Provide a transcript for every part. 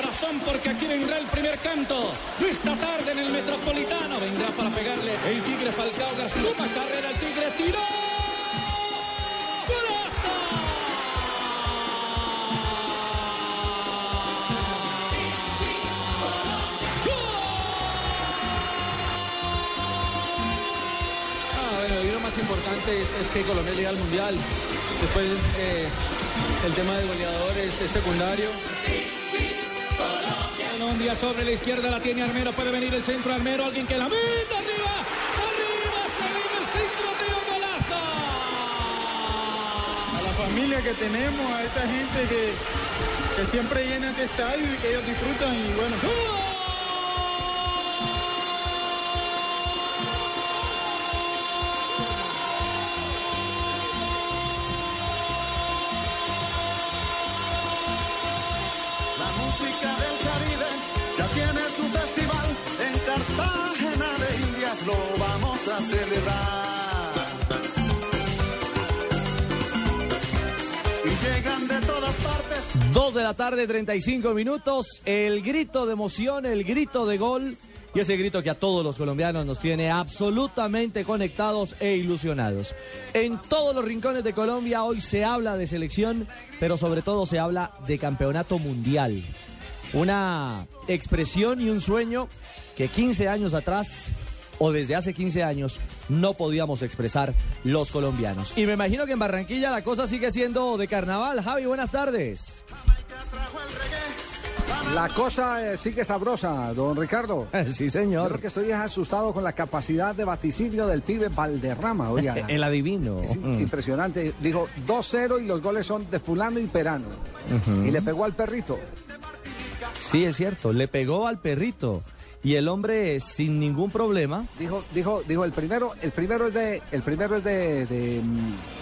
corazón porque aquí vendrá el primer canto esta tarde en el Metropolitano. Vendrá para pegarle el Tigre Falcao García. Toma carrera el Tigre, tiró. Ah, importante es, es que Colombia llega al Mundial. Después eh, el tema de goleadores es secundario. Colombia sobre la izquierda la tiene Armero. Puede venir el centro Armero. Alguien que la meta arriba. Arriba se viene el centro de golazo. a la familia que tenemos, a esta gente que, que siempre llena este estadio y que ellos disfrutan y bueno. Celebrar. Y llegan de todas partes. Dos de la tarde, 35 minutos. El grito de emoción, el grito de gol. Y ese grito que a todos los colombianos nos tiene absolutamente conectados e ilusionados. En todos los rincones de Colombia hoy se habla de selección, pero sobre todo se habla de campeonato mundial. Una expresión y un sueño que 15 años atrás o desde hace 15 años no podíamos expresar los colombianos. Y me imagino que en Barranquilla la cosa sigue siendo de carnaval. Javi, buenas tardes. La cosa eh, sigue sabrosa, don Ricardo. sí, Yo señor. lo que estoy es asustado con la capacidad de vaticinio del pibe Valderrama. Oiga, El adivino. es Mm. impresionante. Dijo 2-0 y los goles son de fulano y perano. Y le pegó al perrito. Sí, es cierto. Le pegó al perrito. Y el hombre sin ningún problema. Dijo, dijo, dijo el primero, el primero es de, el primero es de, de,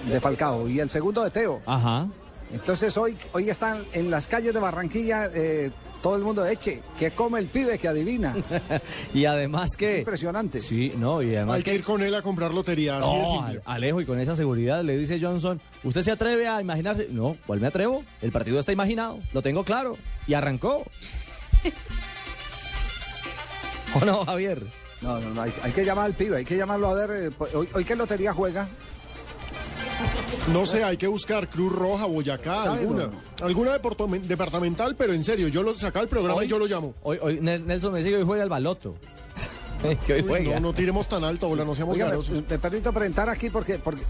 de Falcao y el segundo de Teo. Ajá. Entonces hoy, hoy están en las calles de Barranquilla eh, todo el mundo eche, que come el pibe que adivina. Y además Es que. impresionante. Sí, no, y además Hay que ir con él a comprar lotería, así de No, simple. Alejo, y con esa seguridad le dice Johnson, ¿usted se atreve a imaginarse? No, ¿cuál me atrevo? El partido está imaginado, lo tengo claro. Y arrancó. ¿O no, Javier? No, no, no, hay, hay que llamar al pibe, hay que llamarlo a ver. eh, pues, hoy, hoy qué lotería juega. No sé, hay que buscar Cruz Roja, Boyacá, alguna. Alguna departamental, pero en serio, yo lo saca el programa y yo lo llamo. Hoy, hoy Nel- Nelson me sigue hoy juega el baloto. que hoy Uy, juega. no, no tiremos tan alto, hola, no seamos Oiga, me, garosos. me permito presentar aquí porque, porque.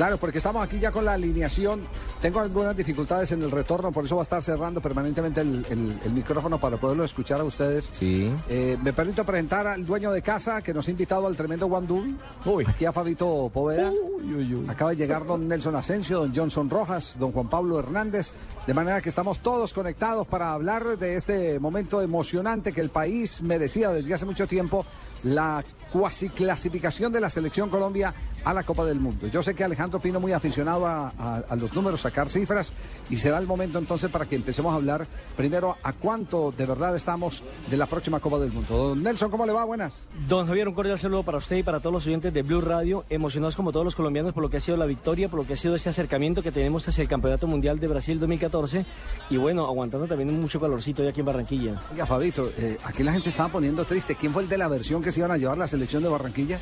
Claro, porque estamos aquí ya con la alineación. Tengo algunas dificultades en el retorno, por eso va a estar cerrando permanentemente el, el- el micrófono para poderlo escuchar a ustedes. Sí. Eh, me permito presentar al dueño de casa que nos ha invitado al tremendo Guandul. Uy. Aquí a Fabito Poveda. Uy, uy, uy. Acaba de llegar don Nelson Asensio, don Johnson Rojas, don Juan Pablo Hernández. De manera que estamos todos conectados para hablar de este momento emocionante que el país merecía desde hace mucho tiempo, la cuasi clasificación de la selección Colombia a la Copa del Mundo. Yo sé que Alejandro Pino muy aficionado a, a- a los números, sacar cifras, y será el momento entonces para que empecemos a hablar primero a cuánto de verdad estamos de la próxima Copa del Mundo. Don Nelson, ¿cómo le va? Buenas. Don Javier, un cordial saludo para usted y para todos los oyentes de Blue Radio, emocionados como todos los colombianos por lo que ha sido la victoria, por lo que ha sido ese acercamiento que tenemos hacia el Campeonato Mundial de Brasil 2014 y bueno, aguantando también mucho calorcito hoy aquí en Barranquilla. Oiga, Fabito, eh, aquí la gente estaba poniendo triste. ¿Quién fue el de la versión que se iban a llevar la selección de Barranquilla?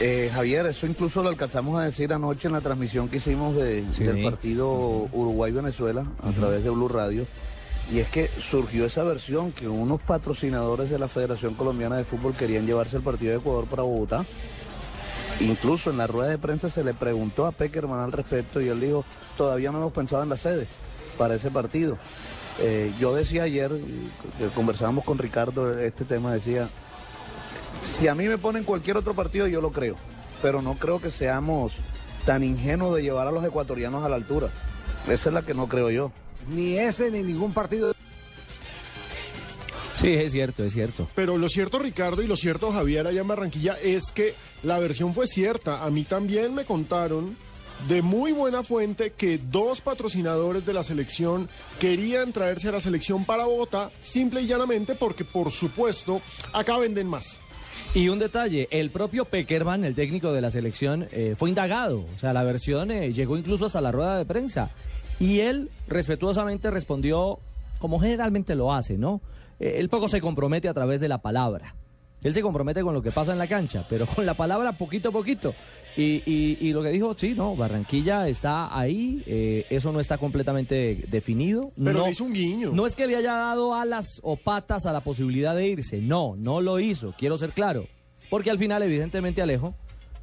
Eh, Javier, eso incluso lo alcanzamos a decir anoche en la transmisión que hicimos de- Sí. del partido Uruguay-Venezuela a través de Blue Radio. Y es que surgió esa versión que unos patrocinadores de la Federación Colombiana de Fútbol querían llevarse el partido de Ecuador para Bogotá. Incluso en la rueda de prensa se le preguntó a Peckerman al respecto y él dijo, todavía no hemos pensado en la sede para ese partido. Eh, yo decía ayer, que conversábamos con Ricardo este tema, decía, si a mí me ponen cualquier otro partido, yo lo creo. Pero no creo que seamos tan ingenuos de llevar a los ecuatorianos a la altura. Esa es la que no creo yo. Ni ese ni ningún partido. Sí, es cierto, es cierto. Pero lo cierto, Ricardo, y lo cierto, Javier, allá en Barranquilla, es que la versión fue cierta. A mí también me contaron de muy buena fuente que dos patrocinadores de la selección querían traerse a la selección para Bogotá, simple y llanamente porque, por supuesto, acá venden más. Y un detalle, el propio Peckerman, el técnico de la selección, eh, fue indagado. O sea, la versión eh, llegó incluso hasta la rueda de prensa. Y él respetuosamente respondió como generalmente lo hace, ¿no? Eh, él poco se compromete a través de la palabra. Él se compromete con lo que pasa en la cancha, pero con la palabra poquito a poquito. Y, y- y lo que dijo, sí, no, Barranquilla está ahí, eh, eso no está completamente definido. Pero no, le hizo un guiño. No es que le haya dado alas o patas a la posibilidad de irse, no, no lo hizo, quiero ser claro. Porque al final, evidentemente, Alejo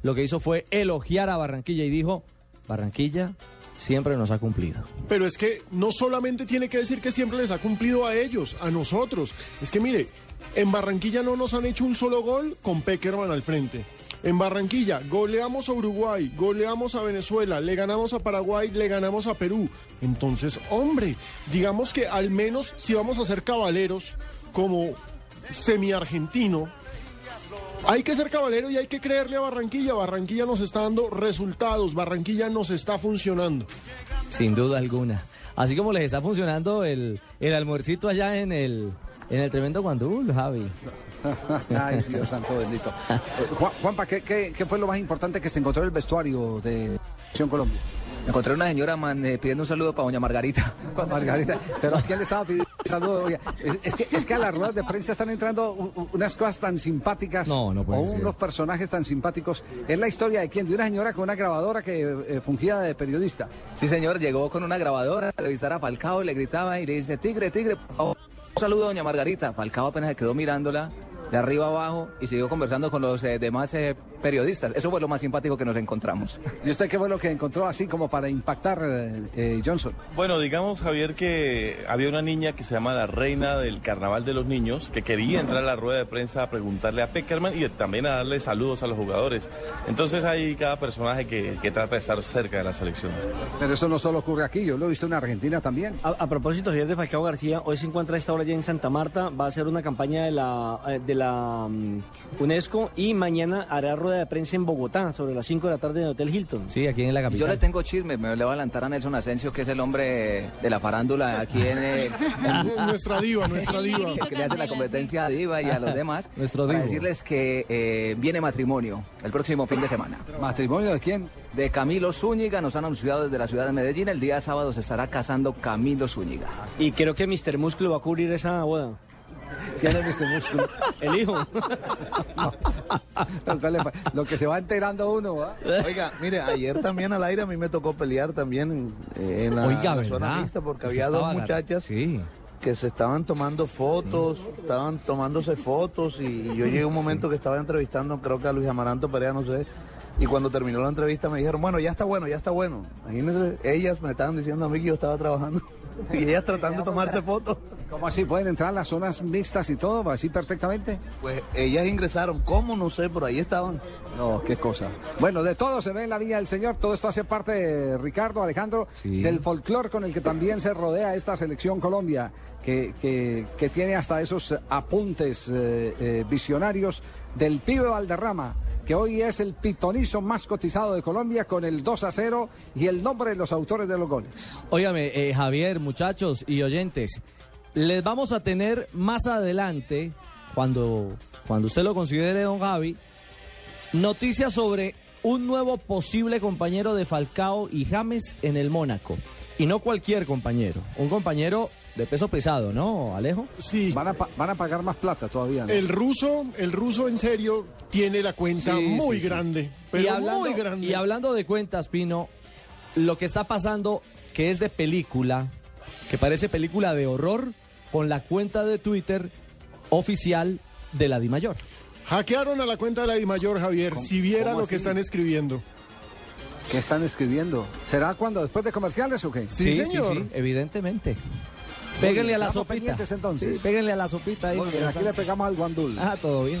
lo que hizo fue elogiar a Barranquilla y dijo, Barranquilla siempre nos ha cumplido. Pero es que no solamente tiene que decir que siempre les ha cumplido a ellos, a nosotros. Es que mire, en Barranquilla no nos han hecho un solo gol con Peckerman al frente. En Barranquilla goleamos a Uruguay, goleamos a Venezuela, le ganamos a Paraguay, le ganamos a Perú. Entonces, hombre, digamos que al menos si vamos a ser caballeros como semi-argentino, hay que ser cabalero y hay que creerle a Barranquilla. Barranquilla nos está dando resultados, Barranquilla nos está funcionando. Sin duda alguna. Así como les está funcionando el, el almuercito allá en el, en el tremendo Guandul, Javi. Ay, Dios santo bendito. Juan- Juanpa, ¿qué, qué, qué fue lo más importante que se encontró en el vestuario de Selección Colombia? Encontré una señora man, eh, pidiendo un saludo para doña Margarita. Margarita, pero ¿a quién le estaba pidiendo un saludo? Es, que, es que a las ruedas de prensa están entrando unas cosas tan simpáticas. No, no puede o ser. unos personajes tan simpáticos. Es la historia de quién? De una señora con una grabadora que eh, fungía de periodista. Sí, señor, llegó con una grabadora a revisar a Falcao, le gritaba y le dice, tigre, tigre, por favor, saludo doña Margarita. Falcao apenas se quedó mirándola de arriba abajo y siguió conversando con los eh, demás eh, periodistas. Eso fue lo más simpático que nos encontramos. ¿Y usted qué fue lo que encontró así como para impactar eh, eh, Johnson? Bueno, digamos, Javier, que había una niña que se llama la reina del carnaval de los niños, que quería entrar a la rueda de prensa a preguntarle a Peckerman y también a darle saludos a los jugadores. Entonces hay cada personaje que, que trata de estar cerca de la selección. Pero eso no solo ocurre aquí, yo lo he visto en Argentina también. A, a propósito, Javier de Falcao García, hoy se encuentra a esta hora ya en Santa Marta, va a hacer una campaña de la, de la mm, UNESCO y mañana hará rueda de prensa en Bogotá sobre las 5 de la tarde en el Hotel Hilton. Sí, aquí en la Yo capital. le tengo chisme, me le voy a adelantar a Nelson Asensio, que es el hombre de la farándula aquí en... eh, nuestra diva, nuestra diva. que le hace la competencia a Diva y a los demás. Nuestro para divo. decirles que eh, viene matrimonio el próximo fin de semana. ¿Matrimonio de quién? De Camilo Zúñiga, nos han anunciado desde la ciudad de Medellín. El día sábado se estará casando Camilo Zúñiga. Y creo que Mr. Músculo va a cubrir esa boda. ¿Quién es Mr. Músculo? El hijo. Lo que se va enterando uno. Oiga, mire, ayer también al aire a mí me tocó pelear también eh, en la, Oiga, la mixta porque había dos muchachas que se estaban tomando fotos, estaban tomándose fotos y yo llegué a un momento que estaba entrevistando, creo que a Luis Amaranto Perea, no sé, y cuando terminó la entrevista me dijeron, bueno, ya está bueno, ya está bueno. Imagínense, ellas me estaban diciendo a mí que yo estaba trabajando y ellas tratando de tomarse fotos. ¿Cómo así? ¿Pueden entrar a las zonas mixtas y todo? ¿Así perfectamente? Pues ellas ingresaron, ¿cómo? No sé, por ahí estaban. No, qué cosa. Bueno, de todo se ve en la Villa del Señor. Todo esto hace parte, de Ricardo, Alejandro, Sí. del folclore con el que también se rodea esta selección Colombia, que, que- que tiene hasta esos apuntes eh, eh, visionarios del pibe Valderrama, que hoy es el pitonizo más cotizado de Colombia con el 2 a 0 y el nombre de los autores de los goles. Óigame, eh, Javier, muchachos y oyentes, les vamos a tener más adelante, cuando, cuando usted lo considere, don Javi, noticias sobre un nuevo posible compañero de Falcao y James en el Mónaco. Y no cualquier compañero, un compañero de peso pesado, ¿no, Alejo? Sí. Van a, pa- van a pagar más plata todavía. ¿no? El ruso, el ruso en serio tiene la cuenta Sí, muy sí, sí. grande, pero y hablando, muy grande. Y hablando de cuentas, Pino, lo que está pasando, que es de película, que parece película de horror, con la cuenta de Twitter oficial de la DIMAYOR. Hackearon a la cuenta de la Dimayor, Javier. Si viera lo que están escribiendo. ¿Qué están escribiendo? ¿Será cuando después de comerciales o qué? Sí, señor. evidentemente. Péguenle a la sopita. entonces. Sí, péguenle a la sopita ahí. Bien, aquí le pegamos al guandul. Ah, todo bien.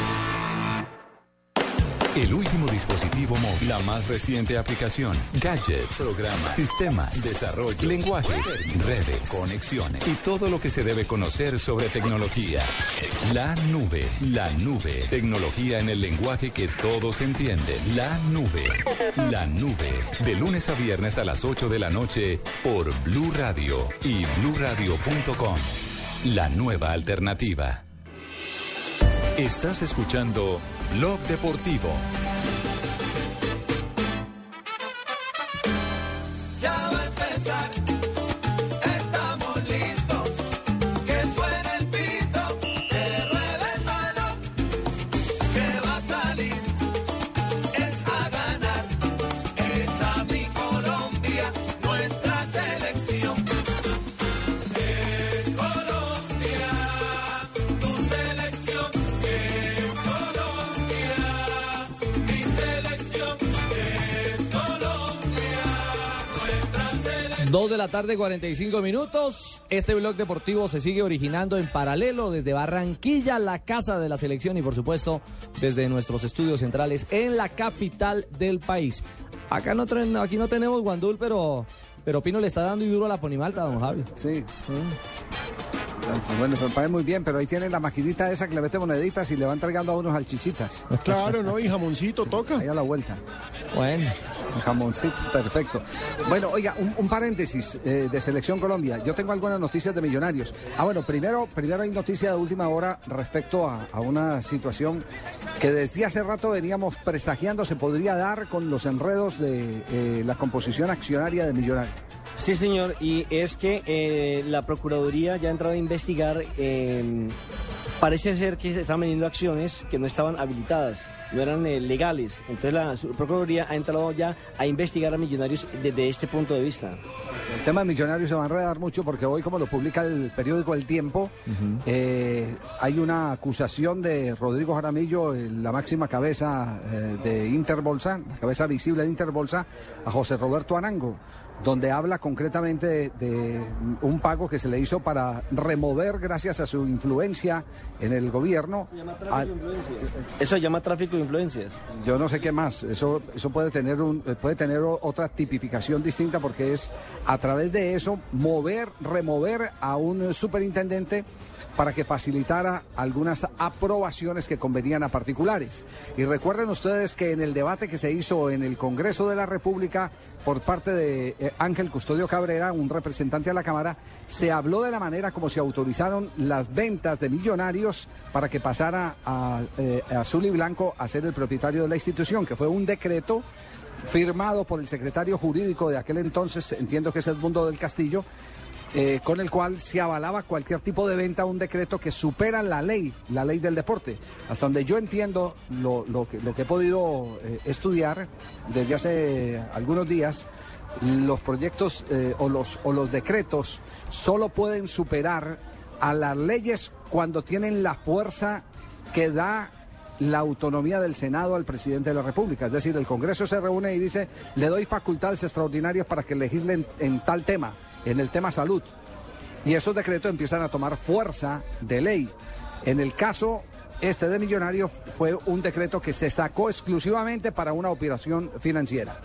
El último dispositivo móvil, la más reciente aplicación, gadgets, programas, sistemas, desarrollo, lenguajes, redes, conexiones. Y todo lo que se debe conocer sobre tecnología. La nube, la nube, tecnología en el lenguaje que todos entienden. La nube, la nube, de lunes a viernes a las 8 de la noche por Blue Radio y bluradio.com. La nueva alternativa. Estás escuchando Blog Deportivo. De la tarde, 45 minutos. Este blog deportivo se sigue originando en paralelo desde Barranquilla, la casa de la selección y por supuesto desde nuestros estudios centrales en la capital del país. Acá no, aquí no tenemos guandul, pero, pero Pino le está dando y duro a la ponimalta, don Javi. Sí. Bueno, me parece muy bien, pero ahí tienen la maquinita esa que le mete moneditas y le van entregando a unos salchichitas. Claro, ¿no? Y jamoncito toca. Ahí a la vuelta. Bueno. Jamoncito, perfecto. Bueno, oiga, un, paréntesis eh, de Selección Colombia. Yo tengo algunas noticias de Millonarios. Ah, bueno, primero, primero hay noticia de última hora respecto a, una situación que desde hace rato veníamos presagiando se podría dar con los enredos de eh, la composición accionaria de Millonarios. Sí, señor, y es que eh, la Procuraduría ya ha entrado a investigar, eh, parece ser que se estaban vendiendo acciones que no estaban habilitadas, no eran eh, legales. Entonces la Procuraduría ha entrado ya a investigar a millonarios desde este punto de vista. El tema de Millonarios se va a enredar mucho porque hoy, como lo publica el periódico El Tiempo, eh, hay una acusación de Rodrigo Jaramillo, eh, la máxima cabeza eh, de Interbolsa, la cabeza visible de Interbolsa, a José Roberto Arango, donde habla concretamente de, de un pago que se le hizo para remover, gracias a su influencia en el gobierno, a- Eso se llama tráfico de influencias. yo no sé qué más. Eso, eso puede tener un, puede tener otra tipificación distinta porque es a través de eso mover, remover a un superintendente para que facilitara algunas aprobaciones que convenían a particulares. Y recuerden ustedes que en el debate que se hizo en el Congreso de la República por parte de eh, Ángel Custodio Cabrera, un representante de la Cámara, se habló de la manera como se autorizaron las ventas de millonarios para que pasara a, eh, Azul y Blanco a ser el propietario de la institución, que fue un decreto firmado por el secretario jurídico de aquel entonces, entiendo que es Edmundo del Castillo, eh, con el cual se avalaba cualquier tipo de venta, un decreto que supera la ley, la ley del deporte. Hasta donde yo entiendo lo, que he podido eh, estudiar desde hace algunos días, los proyectos eh, o, los, o los decretos solo pueden superar a las leyes cuando tienen la fuerza que da la autonomía del Senado al presidente de la República. Es decir, el Congreso se reúne y dice, le doy facultades extraordinarias para que legislen en tal tema, en el tema salud. Y esos decretos empiezan a tomar fuerza de ley. En el caso este de Millonarios fue un decreto que se sacó exclusivamente para una operación financiera.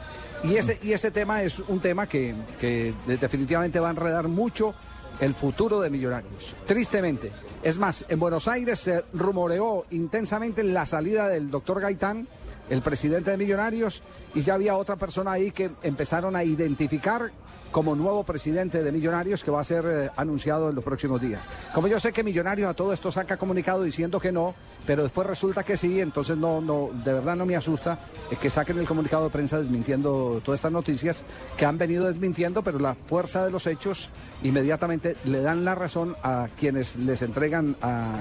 Y ese, y ese tema es un tema que, que de- definitivamente va a enredar mucho el futuro de Millonarios. Tristemente. Es más, en Buenos Aires se rumoreó intensamente la salida del doctor Gaitán, el presidente de Millonarios, y ya había otra persona ahí que empezaron a identificar como nuevo presidente de Millonarios que va a ser eh, anunciado en los próximos días. Como yo sé que Millonarios a todo esto saca comunicado diciendo que no, pero después resulta que sí, entonces no, no, de verdad no me asusta eh, que saquen el comunicado de prensa desmintiendo todas estas noticias que han venido desmintiendo, pero la fuerza de los hechos inmediatamente le dan la razón a quienes les entregan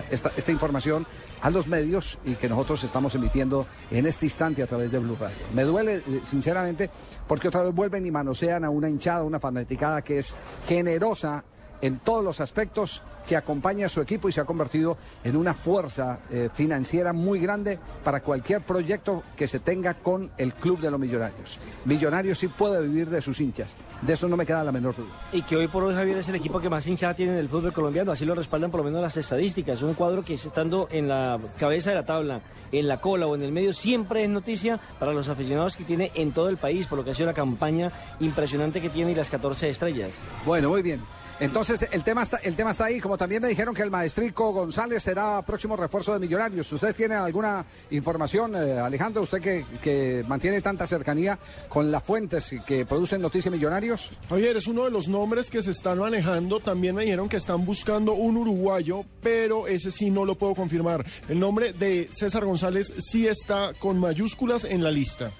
esta información a los medios y que nosotros estamos emitiendo en este instante a través de Blue Radio. Me duele, eh, sinceramente, porque otra vez vuelven y manosean a una hinchada, una fanaticada que es generosa en todos los aspectos, que acompaña a su equipo y se ha convertido en una fuerza eh, financiera muy grande para cualquier proyecto que se tenga con el Club de los Millonarios. Millonarios sí puede vivir de sus hinchas, de eso no me queda la menor duda. Y que hoy por hoy Javier es el equipo que más hinchada tiene en el fútbol colombiano, así lo respaldan por lo menos las estadísticas. Un cuadro que estando en la cabeza de la tabla, en la cola o en el medio, siempre es noticia para los aficionados que tiene en todo el país, por lo que ha sido la campaña impresionante que tiene y las 14 estrellas. Bueno, muy bien. Entonces, el tema está, el tema está ahí. Como también me dijeron que el maestrico González será próximo refuerzo de Millonarios. ¿Ustedes tienen alguna información, eh, Alejandro? ¿Usted que, que mantiene tanta cercanía con las fuentes que producen noticias Millonarios? Javier, es uno de los nombres que se están manejando. También me dijeron que están buscando un uruguayo, pero ese sí no lo puedo confirmar. El nombre de César González sí está con mayúsculas en la lista.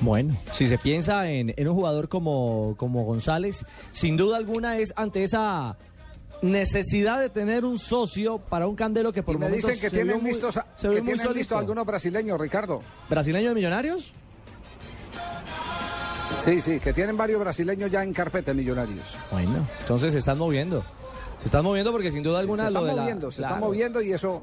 Bueno, si se piensa en, en un jugador como, como González, sin duda alguna es ante esa necesidad de tener un socio para un candelo que por Y me momentos dicen que se tienen muy- listos, se que tienen listos algunos brasileños, Ricardo. ¿Brasileño de Millonarios? Sí, sí, que tienen varios brasileños ya en carpeta Millonarios. Bueno, entonces se están moviendo. Se están moviendo porque sin duda alguna se lo están la- moviendo, se están moviendo y eso,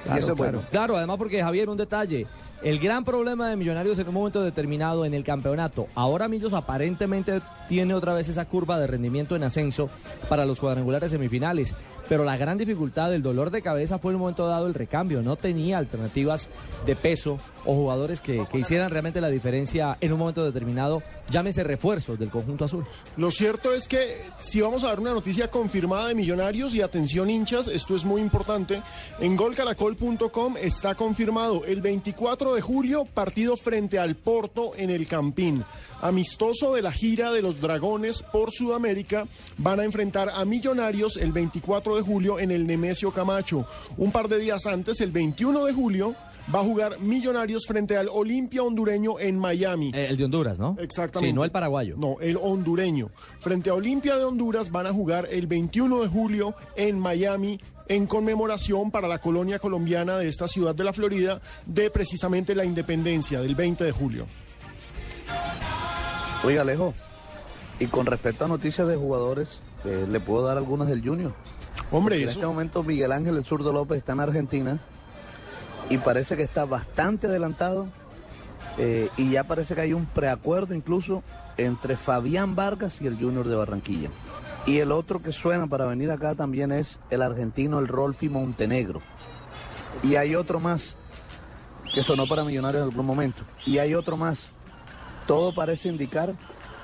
y Claro, eso es bueno. Claro, además porque Javier, un detalle. El gran problema de Millonarios en un momento determinado en el campeonato. Ahora Millos aparentemente tiene otra vez esa curva de rendimiento en ascenso para los cuadrangulares semifinales. Pero la gran dificultad, el dolor de cabeza fue en un momento dado el recambio. No tenía alternativas de peso o jugadores que, que hicieran realmente la diferencia en un momento determinado. Llámese refuerzos del conjunto azul. Lo cierto es que si vamos a dar una noticia confirmada de Millonarios y atención hinchas, esto es muy importante, en golcaracol.com está confirmado el 24 de julio partido frente al Porto en el Campín. Amistoso de la gira de los Dragones por Sudamérica, van a enfrentar a Millonarios el 24 de julio en el Nemesio Camacho. Un par de días antes, el 21 de julio, va a jugar Millonarios frente al Olimpia hondureño en Miami. Eh, el de Honduras, ¿no? Exactamente. Sí, no el paraguayo. No, el hondureño. Frente a Olimpia de Honduras van a jugar el 21 de julio en Miami en conmemoración para la colonia colombiana de esta ciudad de la Florida de precisamente la independencia del 20 de julio. Oiga, Alejo, y con respecto a noticias de jugadores, eh, le puedo dar algunas del Junior. Hombre, en este momento Miguel Ángel el Zurdo López está en Argentina y parece que está bastante adelantado eh, y ya parece que hay un preacuerdo incluso entre Fabián Vargas y el Junior de Barranquilla. Y el otro que suena para venir acá también es el argentino, el Rolfi Montenegro. Y hay otro más que sonó para Millonarios en algún momento. Y hay otro más. Todo parece indicar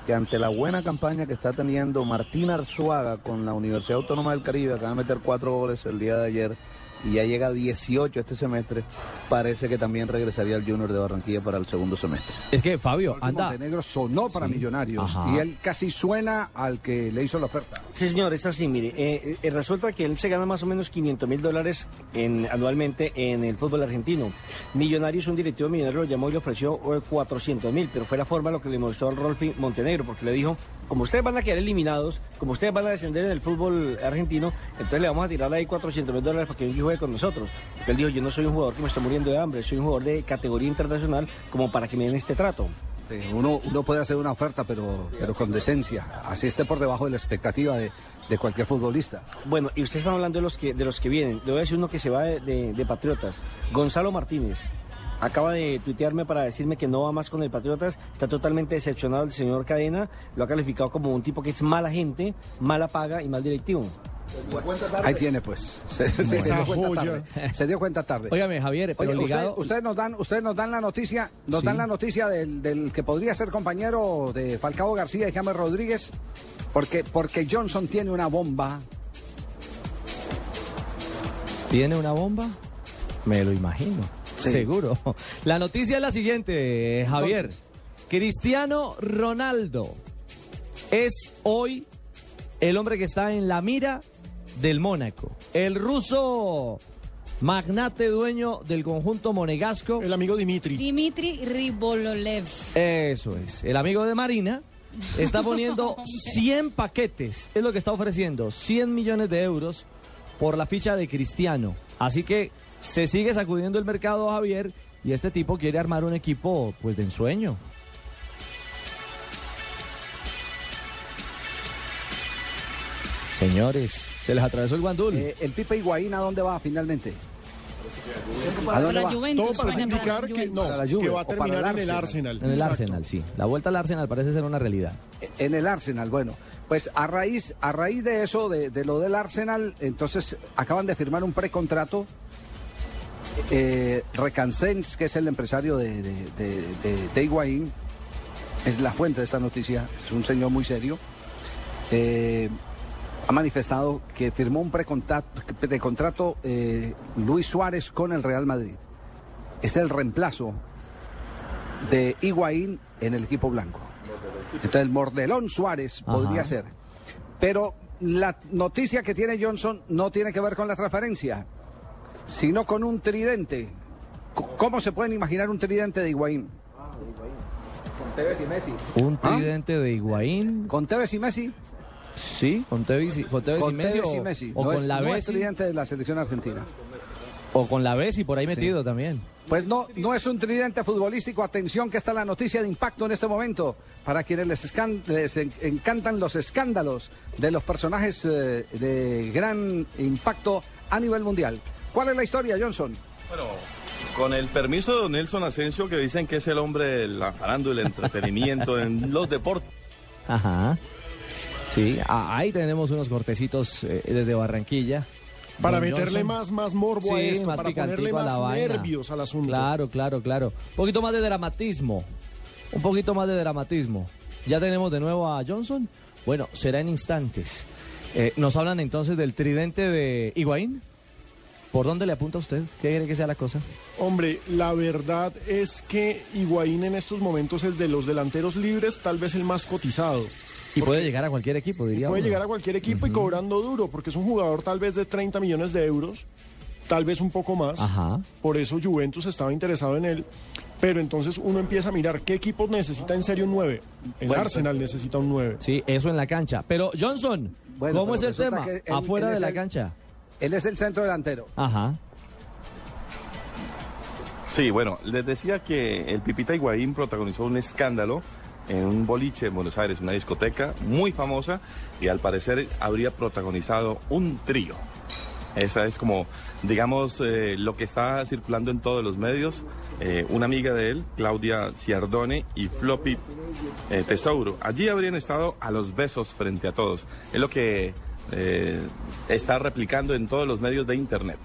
que ante la buena campaña que está teniendo Martín Arzuaga con la Universidad Autónoma del Caribe, acaba de meter cuatro goles el día de ayer y ya llega a 18 este semestre, parece que también regresaría al Junior de Barranquilla para el segundo semestre. Es que Fabio, anda. Montenegro sonó para Sí. Millonarios Ajá. y él casi suena al que le hizo la oferta. Sí, señor, es así, mire. eh, eh, resulta que él se gana más o menos 500 mil dólares en- anualmente en el fútbol argentino. Millonarios, un directivo millonario lo llamó y le ofreció 400 mil, pero fue la forma lo que le mostró al Rolfi Montenegro, porque le dijo, como ustedes van a quedar eliminados, como ustedes van a descender en el fútbol argentino, entonces le vamos a tirar ahí 400 mil dólares para que juegue con nosotros. Él dijo, yo no soy un jugador que me está muriendo de hambre, soy un jugador de categoría internacional como para que me den este trato. Sí, uno, uno puede hacer una oferta, pero, pero con decencia. Así esté por debajo de la expectativa de, de cualquier futbolista. Bueno, y ustedes están hablando de los que, de los que vienen. Le voy a decir uno que se va de, de- de Patriotas. Gonzalo Martínez. Acaba de tuitearme para decirme que no va más con el Patriotas. Está totalmente decepcionado el señor Cadena. Lo ha calificado como un tipo que es mala gente, mala paga y mal directivo. Ahí tiene, pues. Se, se- se Esa dio cuenta tarde. Se dio cuenta tarde. Óigame, Javier, pero Oye, usted- ligado- ustedes nos dan, ustedes nos dan la noticia, nos Sí. dan la noticia del, del que podría ser compañero de Falcao García y James Rodríguez, porque, porque Johnson tiene una bomba. ¿Tiene una bomba? Me lo imagino. Sí. Seguro. La noticia es la siguiente, Javier. Entonces. Cristiano Ronaldo es hoy el hombre que está en la mira del Mónaco. El ruso magnate dueño del conjunto monegasco. El amigo Dimitri. Dimitri Ribololev. Eso es. El amigo de Marina está poniendo 100 paquetes. Es lo que está ofreciendo. 100 millones de euros por la ficha de Cristiano. Así que Se sigue sacudiendo el mercado, Javier, y este tipo quiere armar un equipo pues de ensueño. Señores, se les atravesó el guandul. Eh, ¿El Pipe Higuaín a dónde va finalmente? Para dónde la va? Juventus, Todo parece para la indicar que no, Para la Juve que va a terminar el en el Arsenal. Arsenal. En el Exacto. Arsenal, sí. La vuelta al Arsenal parece ser una realidad. En el Arsenal, bueno, pues a raíz, a raíz de eso, de, de lo del Arsenal, entonces acaban de firmar un precontrato. Eh, Recancens, que es el empresario de, de, de, de- de Higuaín, es la fuente de esta noticia, es un señor muy serio. eh, ha manifestado que firmó un precontrato, precontrato eh, Luis Suárez con el Real Madrid. Es el reemplazo de Higuaín en el equipo blanco. Entonces el Mordelón Suárez Ajá. podría ser. Pero la noticia que tiene Johnson no tiene que ver con la transferencia, sino con un tridente. ¿Cómo se pueden imaginar un tridente de Higuaín? Con Tevez y Messi. Un ¿Ah? tridente de Higuaín. ¿Con Tevez y Messi? Sí, con Tevez, y- con Tevez y Con Messi. Tevez y Messi. O, no con es, la no es Bessi. tridente de la selección argentina. O con la Bessi por ahí metido también. Pues no, no es un tridente futbolístico. Atención, que está la noticia de impacto en este momento. Para quienes les, escan- les en- encantan los escándalos de los personajes eh, de gran impacto a nivel mundial. ¿Cuál es la historia, Johnson? Bueno, con el permiso de Nelson Asensio, que dicen que es el hombre de la farándula, el entretenimiento en los deportes. Ajá. Sí, ahí tenemos unos cortecitos eh, desde Barranquilla. Para meterle más, más morbo a esto, más para ponerle picantico a la más vaina. nervios al asunto. Claro, claro, claro. Un poquito más de dramatismo. Un poquito más de dramatismo. Ya tenemos de nuevo a Johnson. Bueno, será en instantes. Eh, Nos hablan entonces del tridente de Higuaín. ¿Por dónde le apunta usted? ¿Qué quiere que sea la cosa? Hombre, la verdad es que Higuaín en estos momentos es de los delanteros libres tal vez el más cotizado. Y puede llegar a cualquier equipo, diría Puede uno. llegar a cualquier equipo y cobrando duro, porque es un jugador tal vez de 30 millones de euros, tal vez un poco más. Ajá. Por eso Juventus estaba interesado en él. Pero entonces uno empieza a mirar qué equipo necesita en serio un 9. El Bueno, Arsenal necesita un 9. Sí, eso en la cancha. Pero Johnson, Bueno, ¿cómo es el tema? él- Afuera él de la el- cancha. Él es el centro delantero. Ajá. Sí, bueno, les decía que el Pipita Higuaín protagonizó un escándalo en un boliche en Buenos Aires, una discoteca muy famosa, y al parecer habría protagonizado un trío. Esa es como, digamos, eh, lo que está circulando en todos los medios. Eh, una amiga de él, Claudia Ciardone y Floppy eh, Tesouro. Allí habrían estado a los besos frente a todos. Es lo que eh, está replicando en todos los medios de Internet.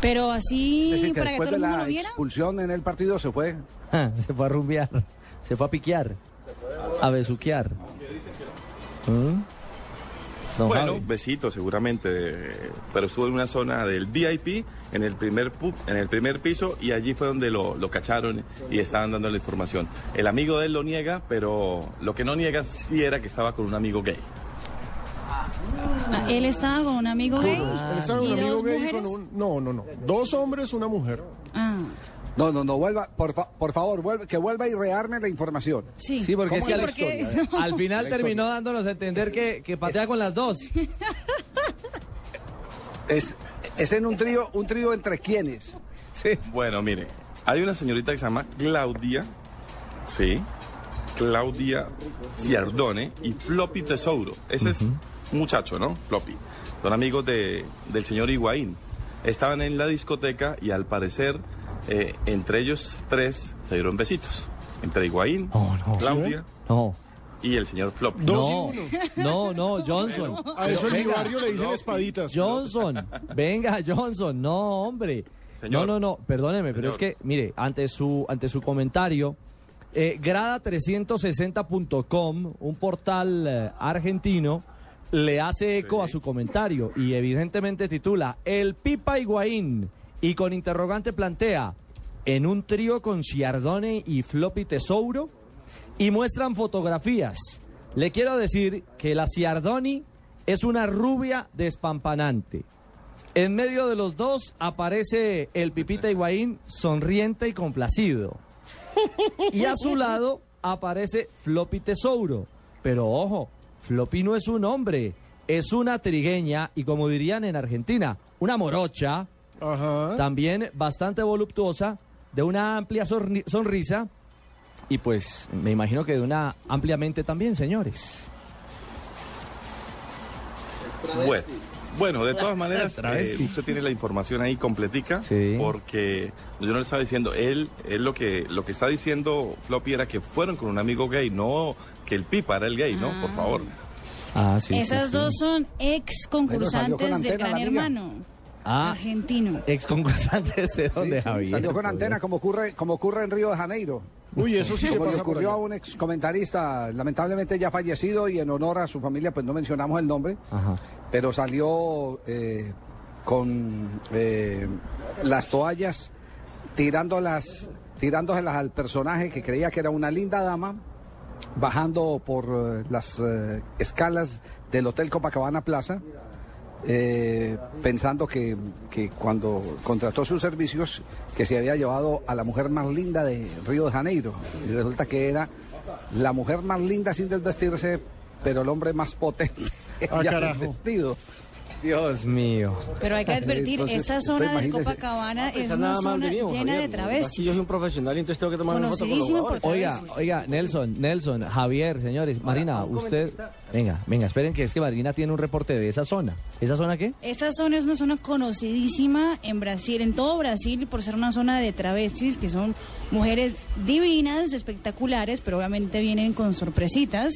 Pero así, Es decir, que para que después todo de el mundo la lo viera. expulsión en el partido se fue. se fue a rumbear. Se fue a piquear. A besuquear. ¿Mm? Bueno, Javi. besitos seguramente, pero estuvo en una zona del VIP, en el primer pu- en el primer piso, y allí fue donde lo, lo cacharon y estaban dando la información. El amigo de él lo niega, pero lo que no niega sí era que estaba con un amigo gay. Ah, Él estaba con un amigo gay. Él estaba con ¿Y un amigo dos gay mujeres? con un... No, no, no. Dos hombres, una mujer. Ah, No, no, no, vuelva, por, fa- por favor, vuelve, que vuelva y rearme la información. sí. Sí, porque es ¿Cómo que es al, la historia? porque- al final La terminó dándonos a entender que, que patea con las dos. Es, es en un trío, un trío entre quienes. Sí. Bueno, mire, hay una señorita que se llama Claudia, sí, Claudia Ciardone y Floppy Tesouro. Ese es muchacho, ¿no? Floppy. Son amigos de, del señor Higuaín. Estaban en la discoteca y al parecer eh, entre ellos tres se dieron besitos. Entre Higuaín, No, no. Claudia No. y el señor. Dos No, no, no, Johnson. A eso en mi barrio le dicen espaditas. Johnson, venga, Johnson, no, hombre. Señor. No, no, no, perdóneme, pero es que, mire, ante su, ante su comentario, eh, Grada360.com, un portal eh, argentino, le hace eco a su comentario y evidentemente titula El Pipa Higuaín y con interrogante plantea en un trío con Ciardone y Floppy Tesouro y muestran fotografías. Le quiero decir que la Ciardoni es una rubia despampanante. En medio de los dos aparece el Pipita Higuaín sonriente y complacido. Y a su lado aparece Floppy Tesouro. Pero ojo, Floppy no es un hombre, es una trigueña y como dirían en Argentina, una morocha también bastante voluptuosa, de una amplia sonrisa y pues me imagino que de una ampliamente también, señores. Bueno, bueno, de todas maneras, eh, usted tiene la información ahí completica, porque yo no le estaba diciendo, él, él lo que lo que está diciendo Floppy era que fueron con un amigo gay, no que el Pipa era el gay, ¿no? Por favor. Ah, sí. Esas dos son ex concursantes Bueno, salió con de antena Gran. Hermano. Ah, Argentino. ex concursantes de Sí, sí, Javier. Salió con antena como ocurre, como ocurre en Río de Janeiro. Uy, eso sí Como le ocurrió a un ex comentarista, lamentablemente ya fallecido y en honor a su familia, pues no mencionamos el nombre, Ajá. pero salió eh, con eh, las toallas tirándolas, tirándoselas al personaje que creía que era una linda dama, bajando por eh, las eh, escalas del Hotel Copacabana Plaza. Eh, pensando que, que cuando contrató sus servicios que se había llevado a la mujer más linda de Río de Janeiro. Y resulta que era la mujer más linda sin desvestirse pero el hombre más potente. Ah, ya carajo. desvestido Dios mío. Pero hay que advertir, Entonces, esta zona del imagínese. Copacabana es Pensar una zona de llena Javier. de es travestis. Yo soy un profesional y entonces tengo que tomar una foto con los. Oiga, oiga, Nelson, Nelson, Javier, señores, Marina, usted, venga, venga, esperen que es que Marina tiene un reporte de esa zona. ¿Esa zona qué? Esta zona es una zona conocidísima en Brasil, en todo Brasil, por ser una zona de travestis, que son mujeres divinas, espectaculares, pero obviamente vienen con sorpresitas.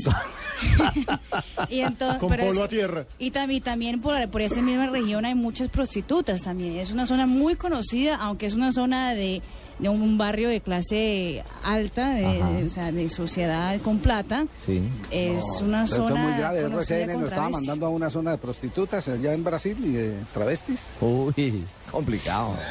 y entonces, Con polo a tierra. Y también, también por, por esa misma región hay muchas prostitutas también. Es una zona muy conocida, aunque es una zona de, de un barrio de clase alta, de, Ajá. de- o sea, de sociedad con plata. Sí. Es No, una zona es muy grave. RCN nos estaba mandando a una zona de prostitutas allá en Brasil y de travestis. Uy, complicado.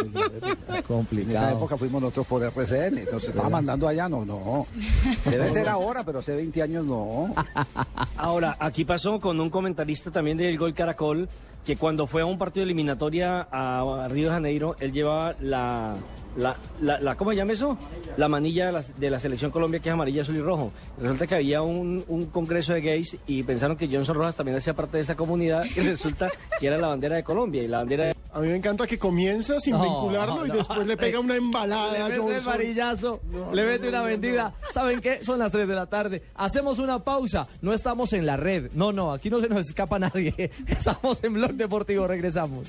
En complicado. esa época fuimos nosotros por RCN, nos estaba mandando allá, no, no. Debe ser ahora, pero hace 20 años no. Ahora, aquí pasó con un comentarista también del Gol Caracol, que cuando fue a un partido de eliminatoria a Río de Janeiro, él llevaba la, la, la, la- ¿cómo se llama eso? La manilla de la, de la selección Colombia, que es amarilla, azul y rojo. Resulta que había un, un congreso de gays y pensaron que Johnson Rojas también hacía parte de esa comunidad y resulta que era la bandera de Colombia y la bandera de... A mí me encanta que comienza sin No, vincularlo y no. después le pega una embalada Le a mete el Johnson. varillazo, le mete una vendida. ¿Saben qué? Son las 3 de la tarde. Hacemos una pausa. No estamos en la red. No, no, aquí no se nos escapa nadie. Estamos en Blog Deportivo. Regresamos.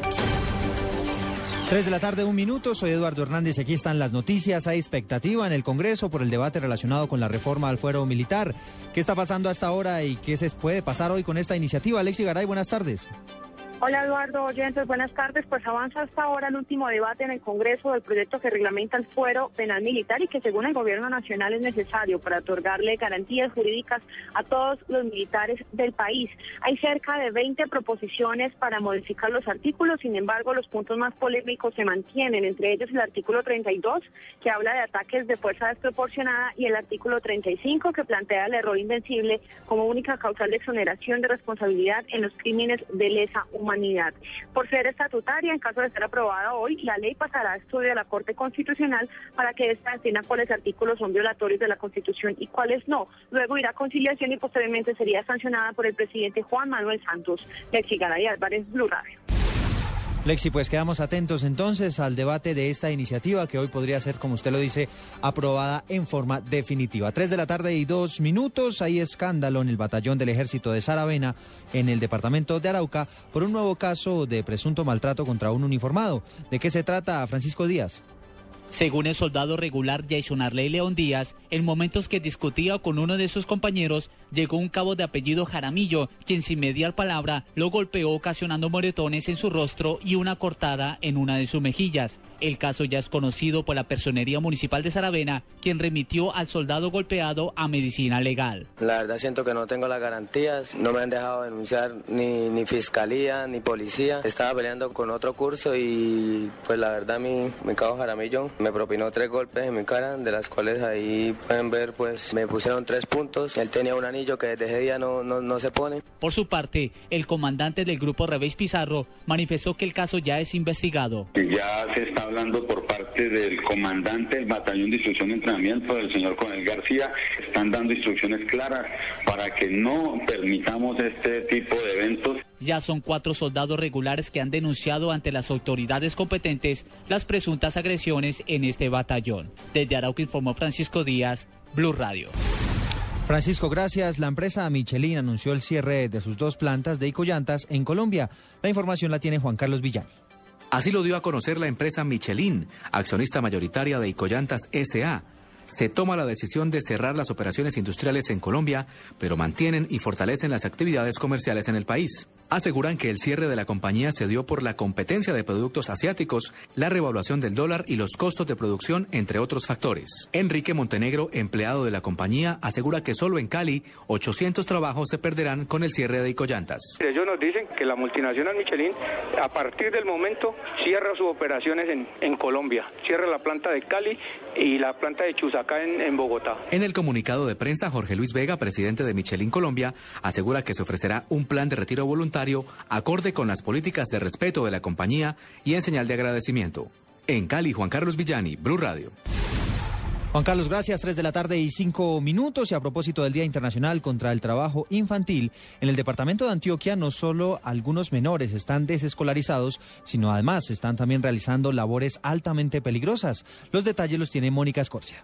3 de la tarde, un minuto. Soy Eduardo Hernández. Aquí están las noticias. Hay expectativa en el Congreso por el debate relacionado con la reforma al fuero militar. ¿Qué está pasando hasta ahora y qué se puede pasar hoy con esta iniciativa? Alexi Garay, buenas tardes. Hola Eduardo Oyentes, buenas tardes. Pues avanza hasta ahora el último debate en el Congreso del proyecto que reglamenta el fuero penal militar y que según el Gobierno Nacional es necesario para otorgarle garantías jurídicas a todos los militares del país. Hay cerca de 20 proposiciones para modificar los artículos, sin embargo los puntos más polémicos se mantienen, entre ellos el artículo 32 que habla de ataques de fuerza desproporcionada y el artículo 35 que plantea el error invencible como única causal de exoneración de responsabilidad en los crímenes de lesa humanidad. Por ser estatutaria, en caso de ser aprobada hoy, la ley pasará a estudio de la Corte Constitucional para que ésta defina cuáles artículos son violatorios de la Constitución y cuáles no. Luego irá a conciliación y posteriormente sería sancionada por el presidente Juan Manuel Santos. Lexi Garay Álvarez, Blue. Lexi, pues quedamos atentos entonces al debate de esta iniciativa que hoy podría ser, como usted lo dice, aprobada en forma definitiva. Tres de la tarde y dos minutos. Hay escándalo en el batallón del ejército de Saravena, en el departamento de Arauca, por un nuevo caso de presunto maltrato contra un uniformado. ¿De qué se trata, Francisco Díaz? Según el soldado regular Jason Arley León Díaz, en momentos que discutía con uno de sus compañeros, llegó un cabo de apellido Jaramillo, quien sin mediar palabra lo golpeó ocasionando moretones en su rostro y una cortada en una de sus mejillas. El caso ya es conocido por la Personería Municipal de Saravena, quien remitió al soldado golpeado a medicina legal. La verdad siento que no tengo las garantías, no me han dejado denunciar ni, ni fiscalía ni policía. Estaba peleando con otro curso y pues la verdad mi, mi cabo Jaramillo Me propinó tres golpes en mi cara, de las cuales ahí pueden ver, pues me pusieron tres puntos. Él tenía un anillo que desde ese día no, no, no se pone. Por su parte, el comandante del grupo Revés Pizarro manifestó que el caso ya es investigado. Ya se está hablando por parte del comandante del batallón de instrucción y entrenamiento, del señor Coronel García, están dando instrucciones claras para que no permitamos este tipo de eventos. Ya son cuatro soldados regulares que han denunciado ante las autoridades competentes las presuntas agresiones en este batallón. Desde Arauco informó Francisco Díaz, Blue Radio. Francisco, gracias. La empresa Michelin anunció el cierre de sus dos plantas de Icollantas en Colombia. La información la tiene Juan Carlos Villani. Así lo dio a conocer la empresa Michelin, accionista mayoritaria de Icollantas SA. Se toma la decisión de cerrar las operaciones industriales en Colombia, pero mantienen y fortalecen las actividades comerciales en el país. Aseguran que el cierre de la compañía se dio por la competencia de productos asiáticos, la revaluación del dólar y los costos de producción, entre otros factores. Enrique Montenegro, empleado de la compañía, asegura que solo en Cali 800 trabajos se perderán con el cierre de Icollantas. Ellos nos dicen que la multinacional Michelin, a partir del momento, cierra sus operaciones en, en Colombia. Cierra la planta de Cali y la planta de Chusacá en, en Bogotá. En el comunicado de prensa, Jorge Luis Vega, presidente de Michelin Colombia, asegura que se ofrecerá un plan de retiro voluntario acorde con las políticas de respeto de la compañía y en señal de agradecimiento. En Cali, Juan Carlos Villani, Blue Radio. Juan Carlos, gracias. Tres de la tarde y cinco minutos. Y a propósito del Día Internacional contra el Trabajo Infantil, en el departamento de Antioquia no solo algunos menores están desescolarizados, sino además están también realizando labores altamente peligrosas. Los detalles los tiene Mónica Escorcia.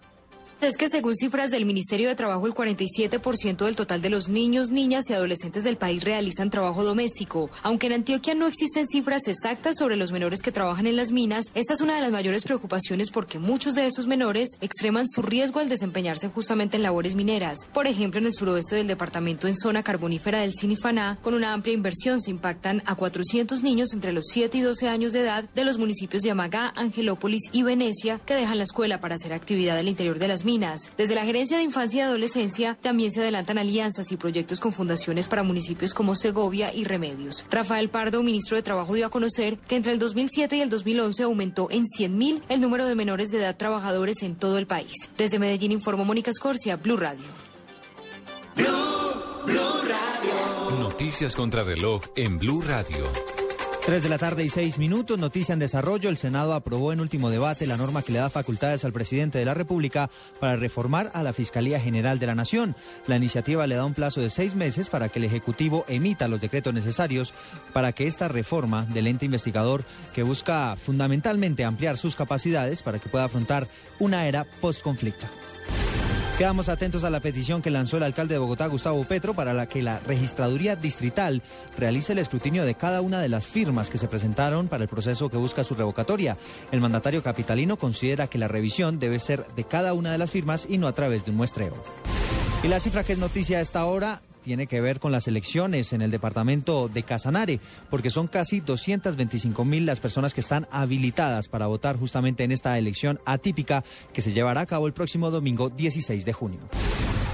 Es que según cifras del Ministerio de Trabajo, el 47% del total de los niños, niñas y adolescentes del país realizan trabajo doméstico. Aunque en Antioquia no existen cifras exactas sobre los menores que trabajan en las minas, esta es una de las mayores preocupaciones porque muchos de esos menores extreman su riesgo al desempeñarse justamente en labores mineras. Por ejemplo, en el suroeste del departamento, en zona carbonífera del Sinifaná, con una amplia inversión se impactan a 400 niños entre los 7 y 12 años de edad de los municipios de Amagá, Angelópolis y Venecia que dejan la escuela para hacer actividad al interior de las minas. Desde la Gerencia de Infancia y Adolescencia también se adelantan alianzas y proyectos con fundaciones para municipios como Segovia y Remedios. Rafael Pardo, ministro de Trabajo, dio a conocer que entre el 2007 y el 2011 aumentó en 100.000 el número de menores de edad trabajadores en todo el país. Desde Medellín informó Mónica Escorcia, Blue Radio. Noticias contra reloj en Blue Radio. 3 de la tarde y 6 minutos, noticia en desarrollo. El Senado aprobó en último debate la norma que le da facultades al presidente de la República para reformar a la Fiscalía General de la Nación. La iniciativa le da un plazo de seis meses para que el Ejecutivo emita los decretos necesarios para que esta reforma del ente investigador, que busca fundamentalmente ampliar sus capacidades para que pueda afrontar una era post-conflicto. Quedamos atentos a la petición que lanzó el alcalde de Bogotá, Gustavo Petro, para la que la registraduría distrital realice el escrutinio de cada una de las firmas que se presentaron para el proceso que busca su revocatoria. El mandatario capitalino considera que la revisión debe ser de cada una de las firmas y no a través de un muestreo. Y la cifra que es noticia a esta hora tiene que ver con las elecciones en el departamento de Casanare, porque son casi 225 mil las personas que están habilitadas para votar justamente en esta elección atípica que se llevará a cabo el próximo domingo 16 de junio.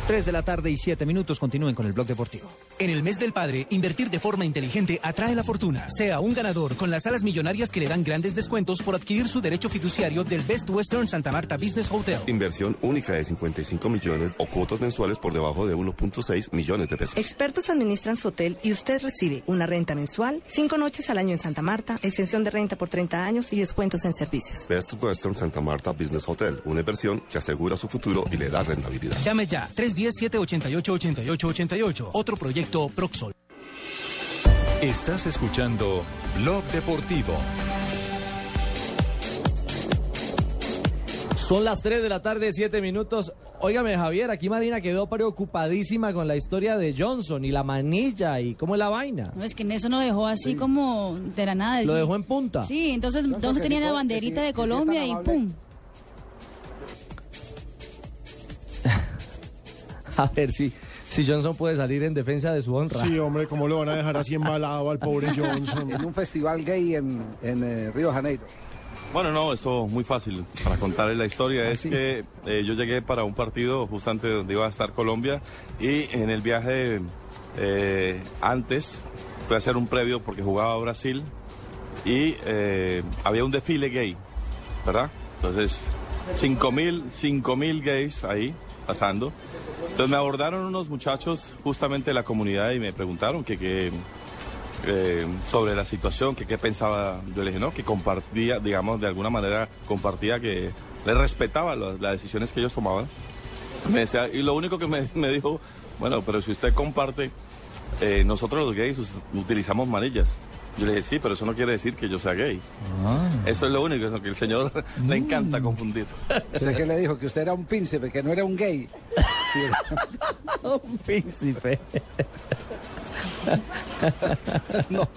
3 de la tarde y 7 minutos. Continúen con el blog deportivo. En el mes del padre, invertir de forma inteligente atrae la fortuna. Sea un ganador con las salas millonarias que le dan grandes descuentos por adquirir su derecho fiduciario del Best Western Santa Marta Business Hotel. Inversión única de 55 millones o cuotas mensuales por debajo de 1.6 millones de pesos. Expertos administran su hotel y usted recibe una renta mensual, cinco noches al año en Santa Marta, extensión de renta por 30 años y descuentos en servicios. Best Western Santa Marta Business Hotel, una inversión que asegura su futuro y le da rentabilidad. Llame ya, 310-788-8888. Otro proyecto Proxol. Estás escuchando Blog Deportivo. Son las 3 de la tarde, 7 minutos. Óigame, Javier, aquí Marina quedó preocupadísima con la historia de Johnson y la manilla y cómo es la vaina. No, es que en eso lo dejó así Sí. como de la nada. Lo dejó en punta. Sí, entonces, Johnson, entonces tenía sí la puede- banderita de Colombia y amable. pum. A ver si, si Johnson puede salir en defensa de su honra. Sí, hombre, ¿cómo lo van a dejar así embalado al pobre Johnson? En un festival gay en, en eh, Río Janeiro. Bueno, no, eso muy fácil para contarles la historia. Ah, es que eh, yo llegué para un partido justo antes de donde iba a estar Colombia y en el viaje eh, antes fui a hacer un previo porque jugaba a Brasil y eh, había un desfile gay, ¿verdad? Entonces, 5 mil, cinco mil gays ahí pasando. Entonces me abordaron unos muchachos justamente de la comunidad y me preguntaron que, que, eh, sobre la situación, que qué pensaba. Yo le dije, no, que compartía, digamos, de alguna manera compartía que le respetaba las, las decisiones que ellos tomaban. Me decía, y lo único que me, me dijo, bueno, pero si usted comparte, eh, nosotros los gays us- utilizamos manillas. Yo le dije, sí, pero eso no quiere decir que yo sea gay. Eso es lo único, es lo que el señor le encanta confundir. ¿Usted qué le dijo? Que usted era un príncipe, que no era un gay. un príncipe. no.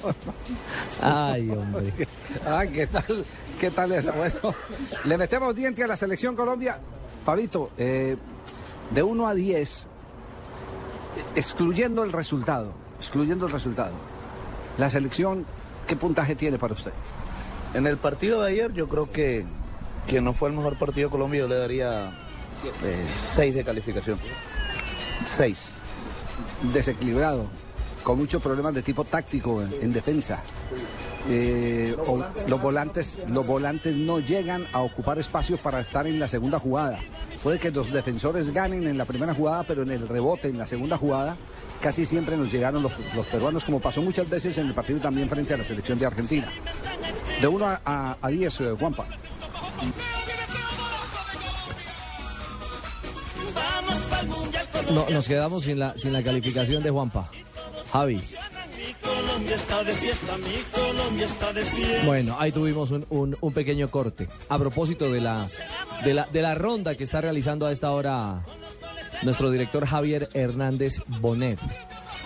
Ay, hombre. Ah, ¿qué tal? ¿Qué tal esa? Bueno, le metemos diente a la selección Colombia. Pavito, eh, de 1 a 10, excluyendo el resultado, excluyendo el resultado, la selección, ¿qué puntaje tiene para usted? En el partido de ayer yo creo que, que no fue el mejor partido de Colombia, yo le daría 6 de calificación. 6. Desequilibrado, con muchos problemas de tipo táctico en, en defensa. Eh, los volantes los volantes no llegan a ocupar espacios para estar en la segunda jugada. Puede que los defensores ganen en la primera jugada, pero en el rebote, en la segunda jugada, casi siempre nos llegaron los, peruanos, como pasó muchas veces en el partido también frente a la selección de Argentina. De 1 a, a, a 10, eh, Juanpa. No, nos quedamos sin la, sin la calificación de Juanpa. Javi. Colombia está de fiesta, mi Colombia está de fiesta. Bueno, ahí tuvimos un, un- un pequeño corte. A propósito de la, de, la, de la ronda que está realizando a esta hora nuestro director Javier Hernández Bonet.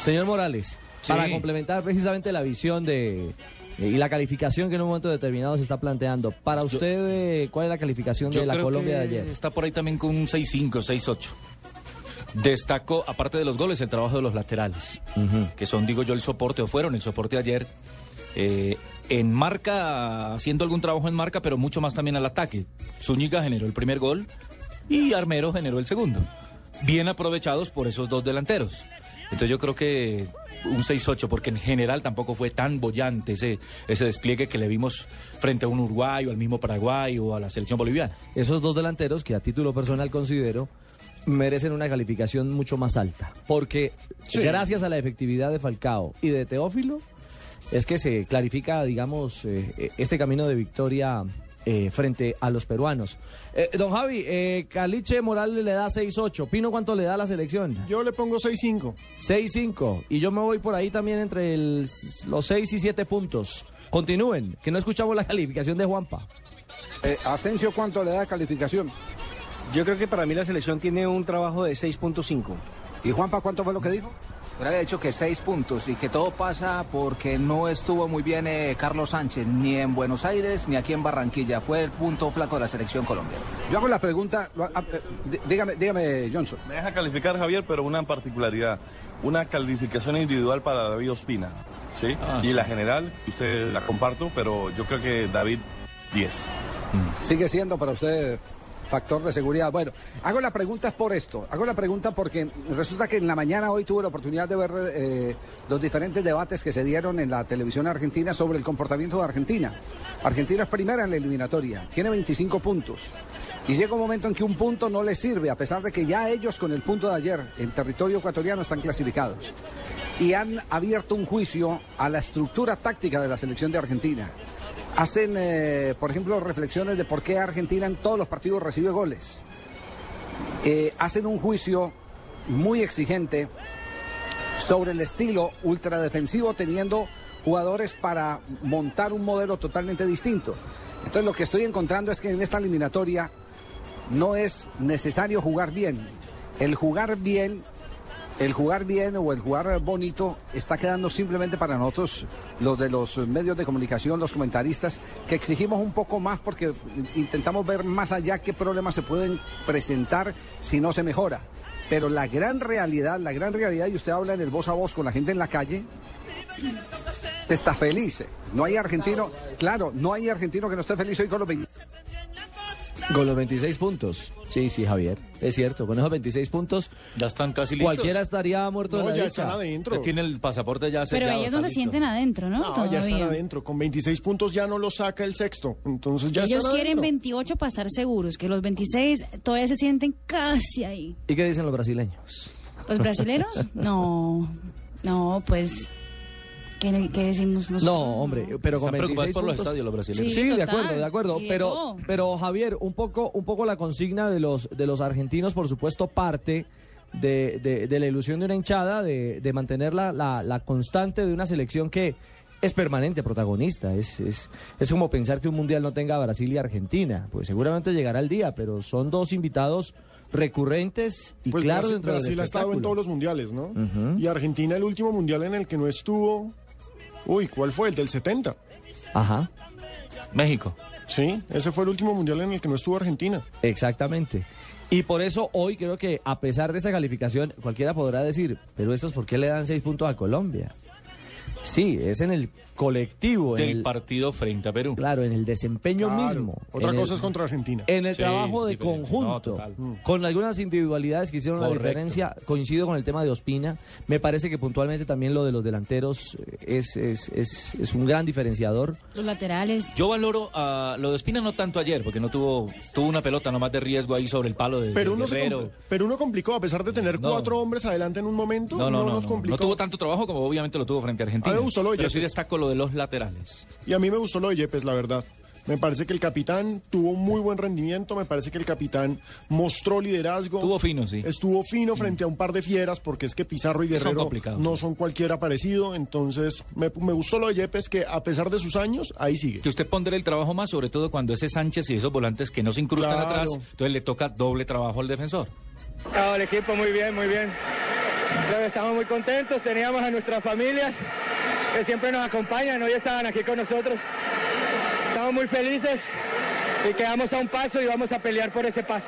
Señor Morales, Sí. para complementar precisamente la visión de y la calificación que en un momento determinado se está planteando, para usted, eh, ¿cuál es la calificación Yo de la creo Colombia de ayer? Está por ahí también con un 6-5, 6-8. Destacó, aparte de los goles, el trabajo de los laterales, que son, digo yo, el soporte, o fueron el soporte ayer. eh, en marca, haciendo algún trabajo en marca, pero mucho más también al ataque. Zúñiga generó el primer gol y Armero generó el segundo. Bien aprovechados por esos dos delanteros. Entonces yo creo que un 6-8, porque en general tampoco fue tan bollante ese, ese despliegue que le vimos frente a un Uruguay o al mismo Paraguay o a la selección boliviana. Esos dos delanteros que a título personal considero merecen una calificación mucho más alta. Porque Sí. gracias a la efectividad de Falcao y de Teófilo, es que se clarifica, digamos, eh, este camino de victoria eh, frente a los peruanos. Eh, don Javi, eh, Caliche Morales le da 6-8. Pino, ¿cuánto le da a la selección? Yo le pongo 6-5. 6-5. Y yo me voy por ahí también entre el- los 6 y 7 puntos. Continúen, que no escuchamos la calificación de Juanpa. Eh, Asensio, ¿cuánto le da calificación? Yo creo que para mí la selección tiene un trabajo de 6.5. ¿Y Juanpa cuánto fue lo que dijo? Yo había dicho que seis puntos y que todo pasa porque no estuvo muy bien eh, Carlos Sánchez ni en Buenos Aires ni aquí en Barranquilla. Fue el punto flaco de la selección colombiana. Yo hago la pregunta, lo- ah, eh, dí- dígame, dígame, Johnson. Me deja calificar, Javier, pero una particularidad. Una calificación individual para David Ospina. ¿sí? Ah, y sí. la general, usted la comparto, pero yo creo que David 10. Sigue siendo para usted factor de seguridad. Bueno, hago la pregunta por esto. Hago la pregunta porque resulta que en la mañana hoy tuve la oportunidad de ver eh, los diferentes debates que se dieron en la televisión argentina sobre el comportamiento de Argentina. Argentina es primera en la eliminatoria, tiene 25 puntos. Y llega un momento en que un punto no le sirve, a pesar de que ya ellos con el punto de ayer en territorio ecuatoriano están clasificados. Y han abierto un juicio a la estructura táctica de la selección de Argentina. Hacen, eh, por ejemplo, reflexiones de por qué Argentina en todos los partidos recibe goles. Eh, hacen un juicio muy exigente sobre el estilo ultradefensivo teniendo jugadores para montar un modelo totalmente distinto. Entonces lo que estoy encontrando es que en esta eliminatoria no es necesario jugar bien. El jugar bien, el jugar bien o el jugar bonito está quedando simplemente para nosotros, los de los medios de comunicación, los comentaristas, que exigimos un poco más porque intentamos ver más allá qué problemas se pueden presentar si no se mejora. Pero la gran realidad, la gran realidad, y usted habla en el voz a voz con la gente en la calle, está feliz. No hay argentino, claro, no hay argentino que no esté feliz hoy con los 20. Con los 26 puntos. Sí, sí, Javier. Es cierto, con esos 26 puntos. Ya están casi listos. Cualquiera estaría muerto de la ya dicha. están adentro. Tiene el pasaporte ya Pero ellos no se sienten adentro, ¿no? No, ya están adentro. Con 26 puntos ya no lo saca el sexto. Entonces ya Ellos están quieren adentro. 28 para estar seguros, que los 26 todavía se sienten casi ahí. ¿Y qué dicen los brasileños? ¿Los brasileros? No, no, pues, ¿qué, qué decimos nosotros? No, hombre, pero con Están preocupados 26 por los estadios los brasileños. Sí, Sí, de total. acuerdo, de acuerdo. Y de Pero, todo. pero Javier, un poco, un poco la consigna de los, de los argentinos, por supuesto, parte de, de- de la ilusión de una hinchada, de, de mantener la, la- la constante de una selección que es permanente protagonista. Es, es, es como pensar que un mundial no tenga a Brasil y Argentina. Pues seguramente llegará el día, pero son dos invitados recurrentes y Pues claros Brasil, dentro del Brasil ha estado en espectáculo. todos los mundiales, ¿no? Y Argentina el último mundial en el que no estuvo. Uy, ¿cuál fue? El del 70. Ajá. México. Sí, ese fue el último mundial en el que no estuvo Argentina. Exactamente. Y por eso hoy creo que a pesar de esa calificación, cualquiera podrá decir, pero estos por qué le dan seis puntos a Colombia. Sí, es en el colectivo, en Del el, partido frente a Perú. claro, en el desempeño Claro. mismo. Otra en cosa el- es contra Argentina. En el Sí, trabajo de diferente. conjunto, No, total. con algunas individualidades que hicieron la diferencia, coincido con el tema de Ospina, me parece que puntualmente también lo de los delanteros es, es, es, es un gran diferenciador. Los laterales. Yo valoro a lo de Espina no tanto ayer, porque no tuvo tuvo una pelota nomás de riesgo ahí sobre el palo de, Pero de uno, Guerrero. pero uno complicó, a pesar de tener No. cuatro hombres adelante en un momento, No, no, no, nos no. complicó. No tuvo tanto trabajo como obviamente lo tuvo frente a Argentina. A mí me gustó lo de pero sí Yepes. destaco lo de los laterales. Y a mí me gustó lo de Yepes, la verdad. Me parece que el capitán tuvo un muy buen rendimiento, me parece que el capitán mostró liderazgo. Estuvo fino, sí. Estuvo fino frente a un par de fieras, porque es que Pizarro y son Guerrero complicados, no son cualquiera parecido. Entonces, me, me gustó lo de Yepes, que a pesar de sus años, ahí sigue. Que usted pondrá el trabajo más, sobre todo cuando ese Sánchez y esos volantes que no se incrustan Claro. atrás, entonces le toca doble trabajo al defensor. No, el equipo muy bien, muy bien. Estamos muy contentos, teníamos a nuestras familias que siempre nos acompañan, hoy estaban aquí con nosotros. Estamos muy felices y quedamos a un paso y vamos a pelear por ese paso.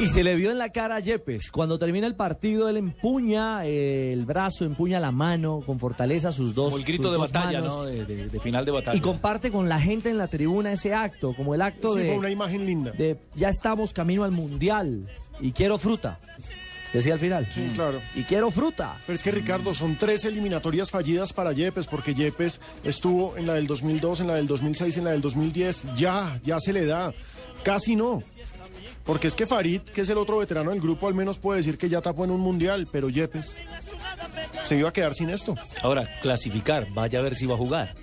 Y se le vio en la cara a Yepes. Cuando termina el partido, él empuña eh, el brazo, empuña la mano con fortaleza sus dos. Como el grito de batalla, manos, ¿no? De, de- de final de batalla. Y comparte con la gente en la tribuna ese acto, como el acto Sí, de, fue una imagen linda. de ya estamos camino al mundial y quiero fruta. Decía al final. Sí, claro. Y quiero fruta. Pero es que Ricardo, son tres eliminatorias fallidas para Yepes, porque Yepes estuvo en la del 2002, en la del 2006, en la del 2010. Ya, ya se le da. Casi no. Porque es que Farid, que es el otro veterano del grupo, al menos puede decir que ya tapó en un mundial, pero Yepes se iba a quedar sin esto. Ahora, clasificar, vaya a ver si va a jugar.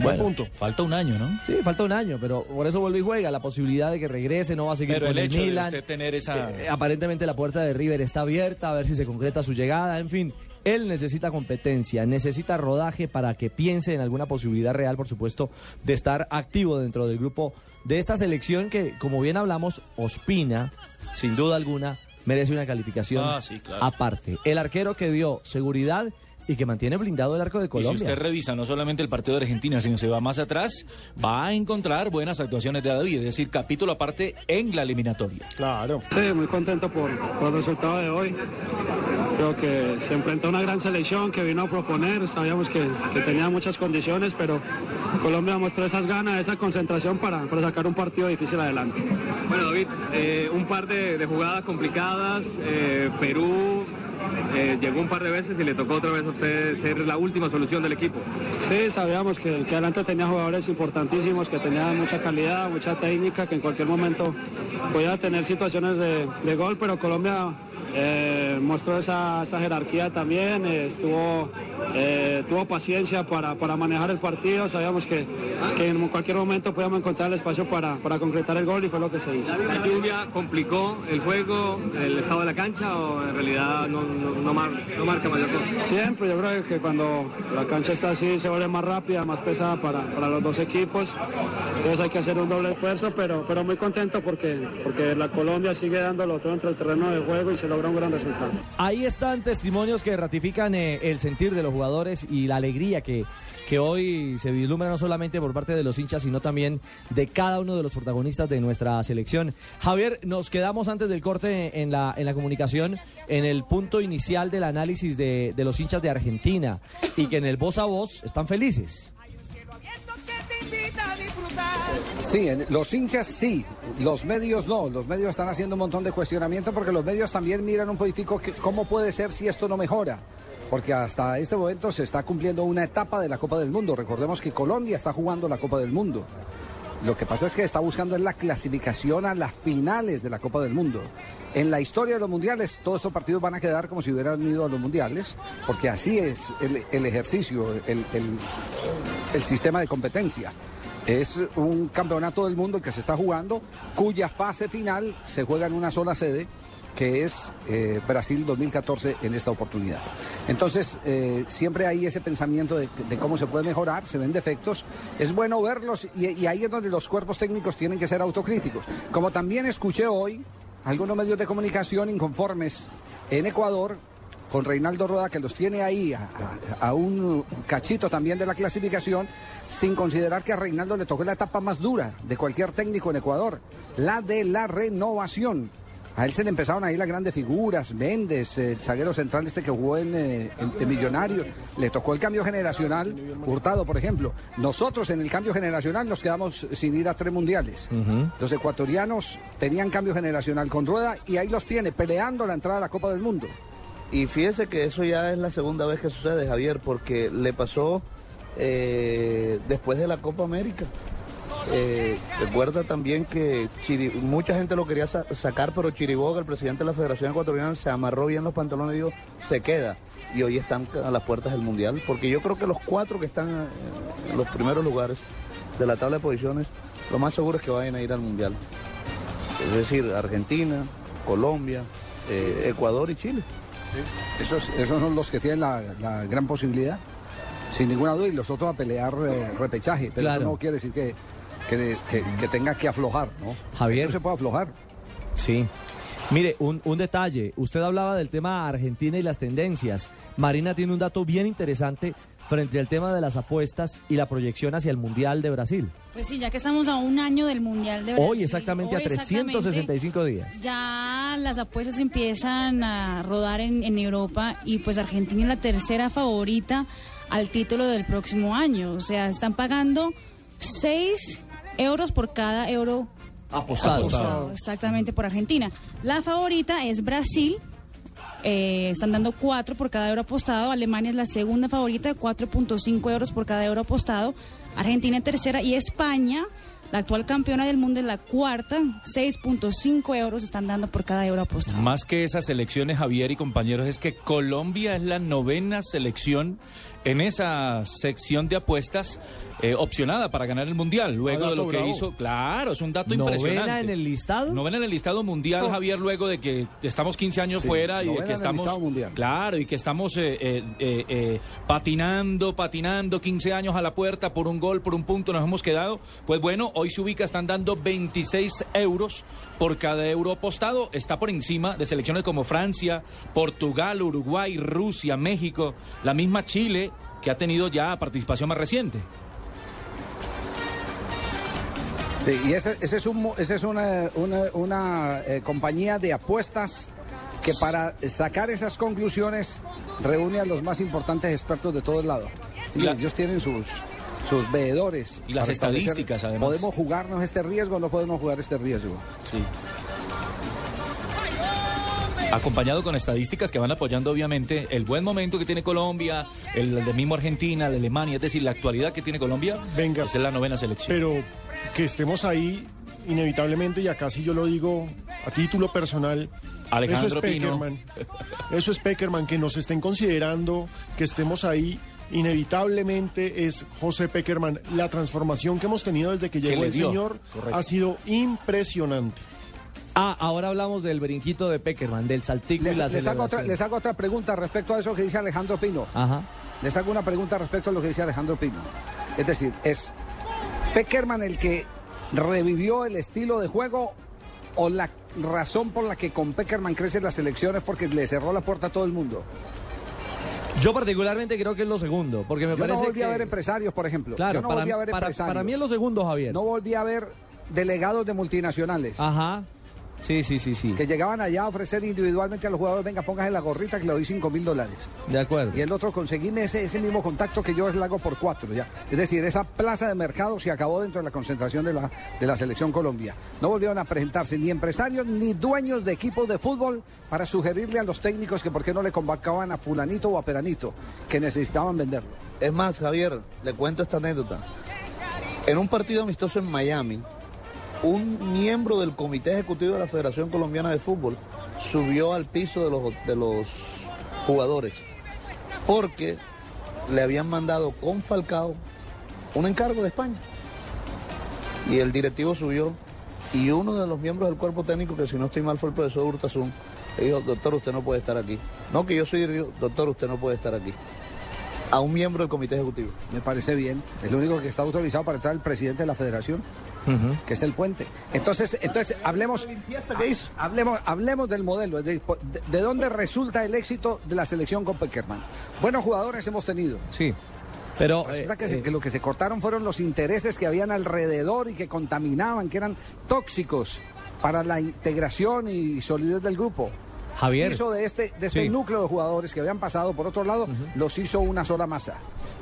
Buen punto. Falta un año, ¿no? Sí, falta un año, pero por eso vuelve y juega. La posibilidad de que regrese, no va a seguir Pero con el el, hecho de Milan. usted tener esa... Eh, aparentemente la puerta de River está abierta, a ver si se concreta su llegada, en fin. Él necesita competencia, necesita rodaje para que piense en alguna posibilidad real, por supuesto, de estar activo dentro del grupo de esta selección que, como bien hablamos, Ospina, sin duda alguna, merece una calificación Ah, sí, claro. aparte. El arquero que dio seguridad y que mantiene blindado el arco de Y si Colombia. usted revisa no solamente el partido de Argentina, sino se va más atrás, va a encontrar buenas actuaciones de David, es decir, capítulo aparte en la eliminatoria. Claro. Sí, muy contento por, por el resultado de hoy. Creo que se enfrentó a una gran selección que vino a proponer, sabíamos que, que tenía muchas condiciones, pero Colombia mostró esas ganas, esa concentración para, para sacar un partido difícil adelante. Bueno, David, eh, un par de, de jugadas complicadas. eh, Perú eh, llegó un par de veces y le tocó otra vez a usted ser la última solución del equipo. Sí, sabíamos que, que adelante tenía jugadores importantísimos, que tenían mucha calidad, mucha técnica, que en cualquier momento podía tener situaciones de, gol, pero Colombia eh, mostró esa, esa jerarquía también, eh, estuvo, eh, tuvo paciencia para, para manejar el partido, sabíamos que, que en cualquier momento podíamos encontrar el espacio para, para concretar el gol y fue lo que se hizo. ¿La lluvia complicó el juego, el estado de la cancha o en realidad no, no- no mar- no marca mayor cosa? Siempre, yo creo que cuando la cancha está así se vuelve más rápida, más pesada para, para los dos equipos. Entonces hay que hacer un doble esfuerzo, pero, pero muy contento porque, porque la Colombia sigue dándolo todo entre el terreno de juego y se logra un gran resultado. Ahí están testimonios que ratifican eh, el sentir de los jugadores y la alegría que, que hoy se vislumbra no solamente por parte de los hinchas, sino también de cada uno de los protagonistas de nuestra selección. Javier, nos quedamos antes del corte en la, en la comunicación en el punto inicial del análisis de, de los hinchas de Argentina y que en el voz a voz están felices. Sí, los hinchas sí, los medios no. Los medios están haciendo un montón de cuestionamiento porque los medios también miran un poquitico que- cómo puede ser si esto no mejora. Porque hasta este momento se está cumpliendo una etapa de la Copa del Mundo. Recordemos que Colombia está jugando la Copa del Mundo. Lo que pasa es que está buscando en la clasificación a las finales de la Copa del Mundo. En la historia de los mundiales, todos estos partidos van a quedar como si hubieran ido a los mundiales, porque así es el, ejercicio, el, el- el sistema de competencia. Es un campeonato del mundo que se está jugando, cuya fase final se juega en una sola sede, que es eh, Brasil 2014 en esta oportunidad. Entonces, eh, siempre hay ese pensamiento de, cómo se puede mejorar, se ven defectos, es bueno verlos y, ahí es donde los cuerpos técnicos tienen que ser autocríticos. Como también escuché hoy algunos medios de comunicación inconformes en Ecuador con Reinaldo Roda, que los tiene ahí a, a- a un cachito también de la clasificación, sin considerar que a Reinaldo le tocó la etapa más dura de cualquier técnico en Ecuador, la de la renovación. A él se le empezaron ahí las grandes figuras, Méndez, el zaguero central este que jugó en, eh, en- en Millonario, le tocó el cambio generacional, Hurtado, por ejemplo. Nosotros en el cambio generacional nos quedamos sin ir a tres mundiales. Los ecuatorianos tenían cambio generacional con Rueda y ahí los tiene, peleando la entrada a la Copa del Mundo. Y fíjese que eso ya es la segunda vez que sucede, Javier, porque le pasó eh, después de la Copa América. Eh, recuerda también que Chiri- mucha gente lo quería sa- sacar, pero Chiriboga, el presidente de la Federación Ecuatoriana, se amarró bien los pantalones y dijo, se queda. Y hoy están a las puertas del Mundial, porque yo creo que los cuatro que están eh, en los primeros lugares de la tabla de posiciones, lo más seguro es que vayan a ir al Mundial. Es decir, Argentina, Colombia, eh, Ecuador y Chile. Esos, esos son los que tienen la, la gran posibilidad, sin ninguna duda, y los otros a pelear eh, repechaje. Pero Claro. eso no quiere decir que, que, que- que tenga que aflojar, ¿no? Javier. No se puede aflojar. Sí. Mire, un, un detalle. Usted hablaba del tema Argentina y las tendencias. Marina tiene un dato bien interesante frente al tema de las apuestas y la proyección hacia el Mundial de Brasil. Pues sí, ya que estamos a un año del Mundial de Brasil. Hoy exactamente hoy a 365 días. Ya las apuestas empiezan a rodar en, en Europa y pues Argentina es la tercera favorita al título del próximo año. O sea, están pagando 6 euros por cada euro Apostado. apostado, exactamente por Argentina. La favorita es Brasil. eh, están dando 4 por cada euro apostado. Alemania es la segunda favorita, 4.5 euros por cada euro apostado. Argentina es tercera y España, la actual campeona del mundo, es la cuarta. 6.5 euros están dando por cada euro apostado. Más que esas selecciones, Javier y compañeros, es que Colombia es la novena selección en esa sección de apuestas eh, opcionada para ganar el Mundial. Luego Ah, de lo que bravo. hizo, claro, es un dato ¿Novena impresionante. en el listado? Novena en el listado mundial, Oh. Javier, luego de que estamos 15 años Sí, fuera y de novena que estamos... Claro, y que estamos eh, eh, eh, eh, patinando, patinando, 15 años a la puerta por un gol, por un punto nos hemos quedado. Pues bueno, hoy se ubica, están dando 26 euros por cada euro apostado. Está por encima de selecciones como Francia, Portugal, Uruguay, Rusia, México, la misma Chile, que ha tenido ya participación más reciente. Sí, y ese, ese es, un, mo- ese es una, una- una, eh, compañía de apuestas que para sacar esas conclusiones reúne a los más importantes expertos de todo el lado. Y La- ellos tienen sus, sus veedores. Y las estadísticas, además. ¿Podemos jugarnos este riesgo o no podemos jugar este riesgo? Sí. Acompañado con estadísticas que van apoyando obviamente el buen momento que tiene Colombia, el de mismo Argentina, de Alemania, es decir, la actualidad que tiene Colombia, Venga. es la novena selección. Pero que estemos ahí, inevitablemente, y acá sí yo lo digo a título personal, Alejandro eso es. Peckerman. Eso es Peckerman, que nos estén considerando, que estemos ahí. Inevitablemente es José Peckerman. La transformación que hemos tenido desde que llegó le el señor correcto. ha sido impresionante. Ah, ahora hablamos del brinquito de Peckerman, del saltico Les, y la les hago otra, les hago otra pregunta respecto a eso que dice Alejandro Pino. Ajá. Les hago una pregunta respecto a lo que dice Alejandro Pino. Es decir, ¿es Peckerman el que revivió el estilo de juego o la razón por la que con Peckerman crecen las elecciones porque le cerró la puerta a todo el mundo? Yo particularmente creo que es lo segundo, porque me Yo parece no volví que... a ver empresarios, por ejemplo. Claro, Yo no para, volví a ver para- empresarios. para mí es lo segundo, Javier. No volví a ver delegados de multinacionales. Ajá. Sí, sí, sí, sí. Que llegaban allá a ofrecer individualmente a los jugadores, venga, póngase la gorrita que le doy 5 mil dólares. De acuerdo. Y el otro, conseguime ese, ese mismo contacto que yo es hago por cuatro ya. Es decir, esa plaza de mercado se acabó dentro de la concentración de la, de la selección Colombia. No volvieron a presentarse ni empresarios ni dueños de equipos de fútbol para sugerirle a los técnicos que por qué no le convocaban a fulanito o a peranito, que necesitaban venderlo. Es más, Javier, le cuento esta anécdota. En un partido amistoso en Miami, un miembro del comité ejecutivo de la Federación Colombiana de Fútbol subió al piso de los, de los jugadores porque le habían mandado con Falcao un encargo de España. Y el directivo subió y uno de los miembros del cuerpo técnico, que si no estoy mal fue el profesor Hurtasun, le dijo, doctor, usted no puede estar aquí. No, que yo soy, doctor, usted no puede estar aquí a un miembro del comité ejecutivo. Me parece bien. Es lo único que está autorizado para entrar el presidente de la federación, que es el puente. Entonces, entonces hablemos, hablemos, hablemos del modelo, de, de- de dónde resulta el éxito de la selección con Peckerman. Buenos jugadores hemos tenido. Sí. Pero Resulta eh, que, se- eh, que lo que se cortaron fueron los intereses que habían alrededor y que contaminaban, que eran tóxicos para la integración y solidez del grupo. Javier. Hizo de este, de este Sí. núcleo de jugadores que habían pasado por otro lado, los hizo una sola masa.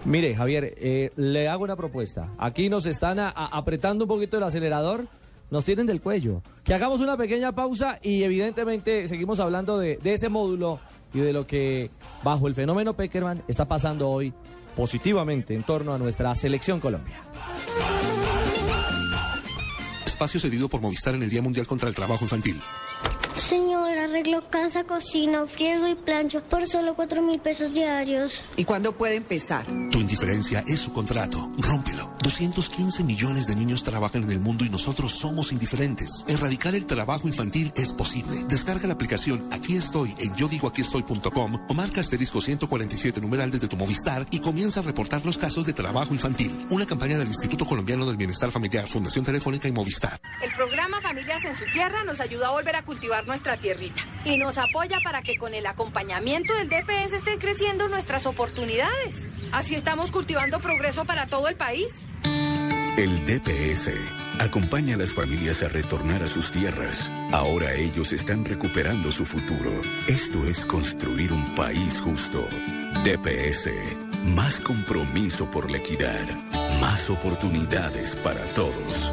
Mire, Javier, eh, le hago una propuesta. Aquí nos están a- a- apretando un poquito el acelerador, nos tienen del cuello. Que hagamos una pequeña pausa y evidentemente seguimos hablando de, de ese módulo y de lo que bajo el fenómeno Peckerman está pasando hoy positivamente en torno a nuestra selección Colombia. Espacio cedido por Movistar en el Día Mundial contra el Trabajo Infantil. Señor, arreglo casa, cocina, friego y plancho por solo cuatro mil pesos diarios. ¿Y cuándo puede empezar? Tu indiferencia es su contrato. Rómpelo. 215 millones de niños trabajan en el mundo y nosotros somos indiferentes. Erradicar el trabajo infantil es posible. Descarga la aplicación Aquí estoy en yo digo aquí estoy.com o marca asterisco 147 numeral desde tu Movistar y comienza a reportar los casos de trabajo infantil. Una campaña del Instituto Colombiano del Bienestar Familiar, Fundación Telefónica y Movistar. El programa Familias en su Tierra nos ayuda a volver a cultivar nuestra tierrita y nos apoya para que con el acompañamiento del DPS estén creciendo nuestras oportunidades. Así estamos cultivando progreso para todo el país. El DPS acompaña a las familias a retornar a sus tierras. Ahora ellos están recuperando su futuro. Esto es construir un país justo. DPS, más compromiso por la equidad, más oportunidades para todos.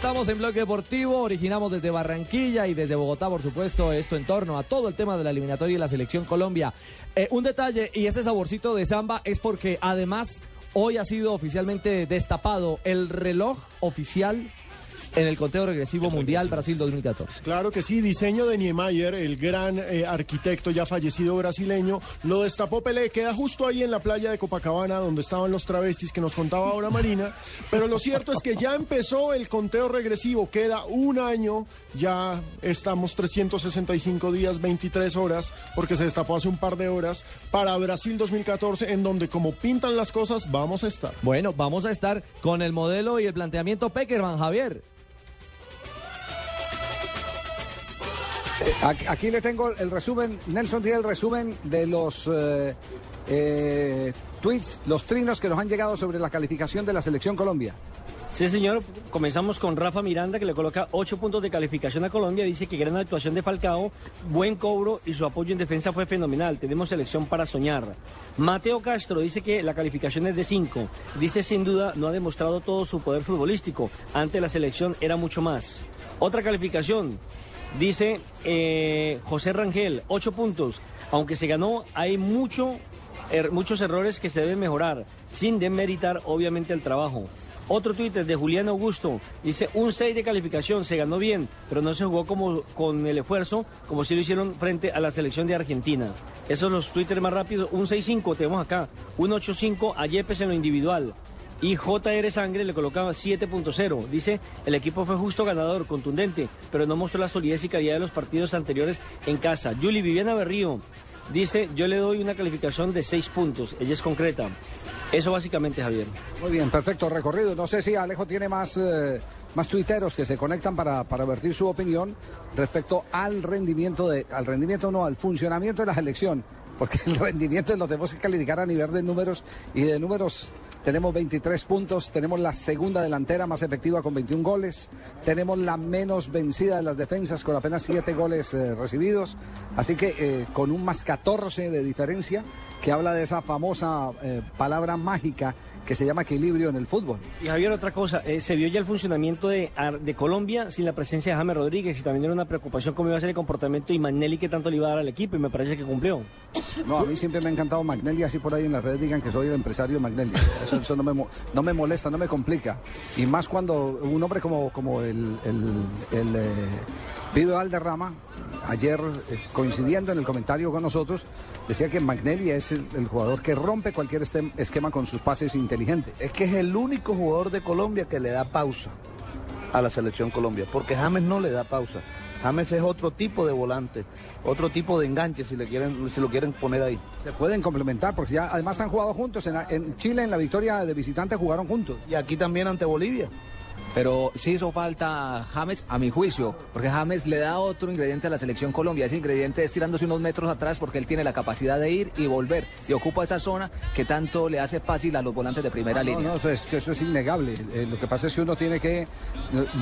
Estamos en Bloque Deportivo, originamos desde Barranquilla y desde Bogotá, por supuesto, esto en torno a todo el tema de la eliminatoria y la selección Colombia. Eh, un detalle, y este saborcito de samba es porque además hoy ha sido oficialmente destapado el reloj oficial en el conteo regresivo mundial Brasil 2014. Claro que sí, diseño de Niemeyer, el gran eh, arquitecto ya fallecido brasileño, lo destapó Pelé, queda justo ahí en la playa de Copacabana donde estaban los travestis que nos contaba ahora Marina, pero lo cierto es que ya empezó el conteo regresivo, queda un año, ya estamos 365 días, 23 horas, porque se destapó hace un par de horas, para Brasil 2014, en donde como pintan las cosas, vamos a estar. Bueno, vamos a estar con el modelo y el planteamiento Peckerman, Javier. Aquí, le tengo el resumen, Nelson tiene el resumen de los eh, eh, tweets, los trinos que nos han llegado sobre la calificación de la selección Colombia. Sí, señor. Comenzamos con Rafa Miranda, que le coloca ocho puntos de calificación a Colombia. Dice que gran actuación de Falcao, buen cobro y su apoyo en defensa fue fenomenal. Tenemos selección para soñar. Mateo Castro dice que la calificación es de cinco. Dice sin duda no ha demostrado todo su poder futbolístico. Ante la selección era mucho más. Otra calificación. Dice eh, José Rangel, ocho puntos. Aunque se ganó, hay mucho, er- muchos errores que se deben mejorar, sin demeritar obviamente el trabajo. Otro Twitter de Julián Augusto dice un 6 de calificación, se ganó bien, pero no se jugó como con el esfuerzo, como si lo hicieron frente a la selección de Argentina. Esos son los Twitter más rápidos. Un 6-5 tenemos acá, un 8-5 a Yepes en lo individual. Y JR Sangre le colocaba 7.0. Dice, el equipo fue justo ganador, contundente, pero no mostró la solidez y calidad de los partidos anteriores en casa. Julie Viviana Berrío dice, yo le doy una calificación de 6 puntos. Ella es concreta. Eso básicamente, Javier. Muy bien, perfecto recorrido. No sé si Alejo tiene más, eh, más tuiteros que se conectan para, para vertir su opinión respecto al rendimiento de, al rendimiento no, al funcionamiento de la selección. Porque el rendimiento lo tenemos que calificar a nivel de números y de números tenemos 23 puntos, tenemos la segunda delantera más efectiva con 21 goles, tenemos la menos vencida de las defensas con apenas 7 goles eh, recibidos, así que eh, con un más 14 de diferencia que habla de esa famosa eh, palabra mágica que se llama equilibrio en el fútbol. Y Javier, otra cosa, eh, se vio ya el funcionamiento de, de Colombia sin la presencia de James Rodríguez y también era una preocupación cómo iba a ser el comportamiento y Magnelli que tanto le iba a dar al equipo y me parece que cumplió. No, a mí siempre me ha encantado Magnelli, así por ahí en las redes digan que soy el empresario de Magnelli. Eso, eso no, me, no me molesta, no me complica. Y más cuando un hombre como, como el, el, el eh, Pido Valderrama, ayer eh, coincidiendo en el comentario con nosotros, decía que Magnelli es el, el jugador que rompe cualquier esquema con sus pases inteligentes. Es que es el único jugador de Colombia que le da pausa a la selección Colombia, porque James no le da pausa. James es otro tipo de volante, otro tipo de enganche si le quieren, si lo quieren poner ahí. Se pueden complementar porque ya además han jugado juntos. En, en Chile en la victoria de visitante jugaron juntos. Y aquí también ante Bolivia. Pero sí hizo falta James, a mi juicio, porque James le da otro ingrediente a la selección Colombia. Ese ingrediente es tirándose unos metros atrás porque él tiene la capacidad de ir y volver y ocupa esa zona que tanto le hace fácil a los volantes de primera No, línea. no, eso es, que eso es innegable. Eh, lo que pasa es que uno tiene que eh,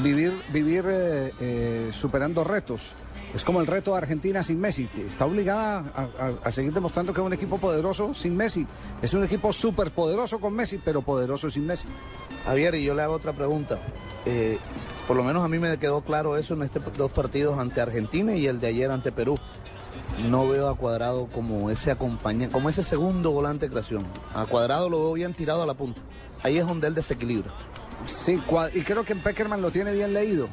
vivir, vivir eh, eh, superando retos. Es como el reto de Argentina sin Messi. Está obligada a, a- a seguir demostrando que es un equipo poderoso sin Messi. Es un equipo súper poderoso con Messi, pero poderoso sin Messi. Javier, y yo le hago otra pregunta. Eh, por lo menos a mí me quedó claro eso en estos dos partidos ante Argentina y el de ayer ante Perú. No veo a Cuadrado como ese acompañante, como ese segundo volante de creación. A Cuadrado lo veo bien tirado a la punta. Ahí es donde él desequilibra. Sí, y creo que Peckerman lo tiene bien leído.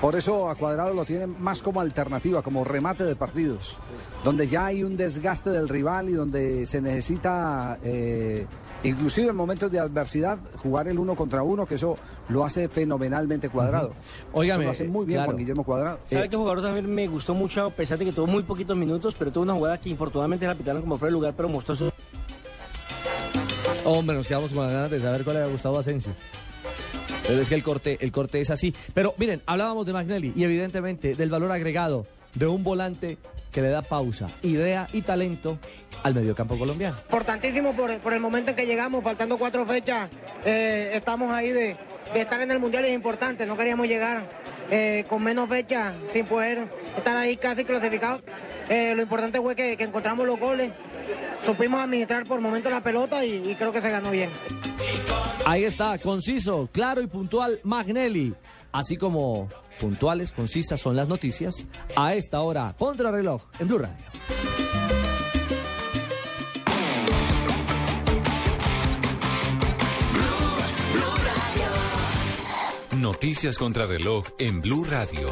Por eso a Cuadrado lo tiene más como alternativa, como remate de partidos, donde ya hay un desgaste del rival y donde se necesita, eh, inclusive en momentos de adversidad, jugar el uno contra uno, que eso lo hace fenomenalmente Cuadrado. Óigame, lo hace muy bien claro. Juan Guillermo Cuadrado. ¿Sabe qué jugador también me gustó mucho, a pesar de que tuvo muy poquitos minutos, pero tuvo una jugada que infortunadamente la pitaron como fuera de lugar, pero mostró su... Hombre, nos quedamos con las ganas de saber cuál le ha gustado a Asensio. Es que el corte, el corte es así. Pero miren, hablábamos de Magnelli y evidentemente del valor agregado de un volante que le da pausa, idea y talento al mediocampo colombiano. Importantísimo por, por el momento en que llegamos, faltando cuatro fechas, eh, estamos ahí de, de estar en el Mundial es importante, no queríamos llegar eh, con menos fechas sin poder estar ahí casi clasificados. Eh, lo importante fue que encontramos los goles, supimos administrar por momento la pelota y, y creo que se ganó bien. Ahí está, conciso, claro y puntual Magnelli. Así como puntuales, concisas son las noticias. A esta hora, contrarreloj en Blue Radio. Noticias contra reloj en Blue Radio.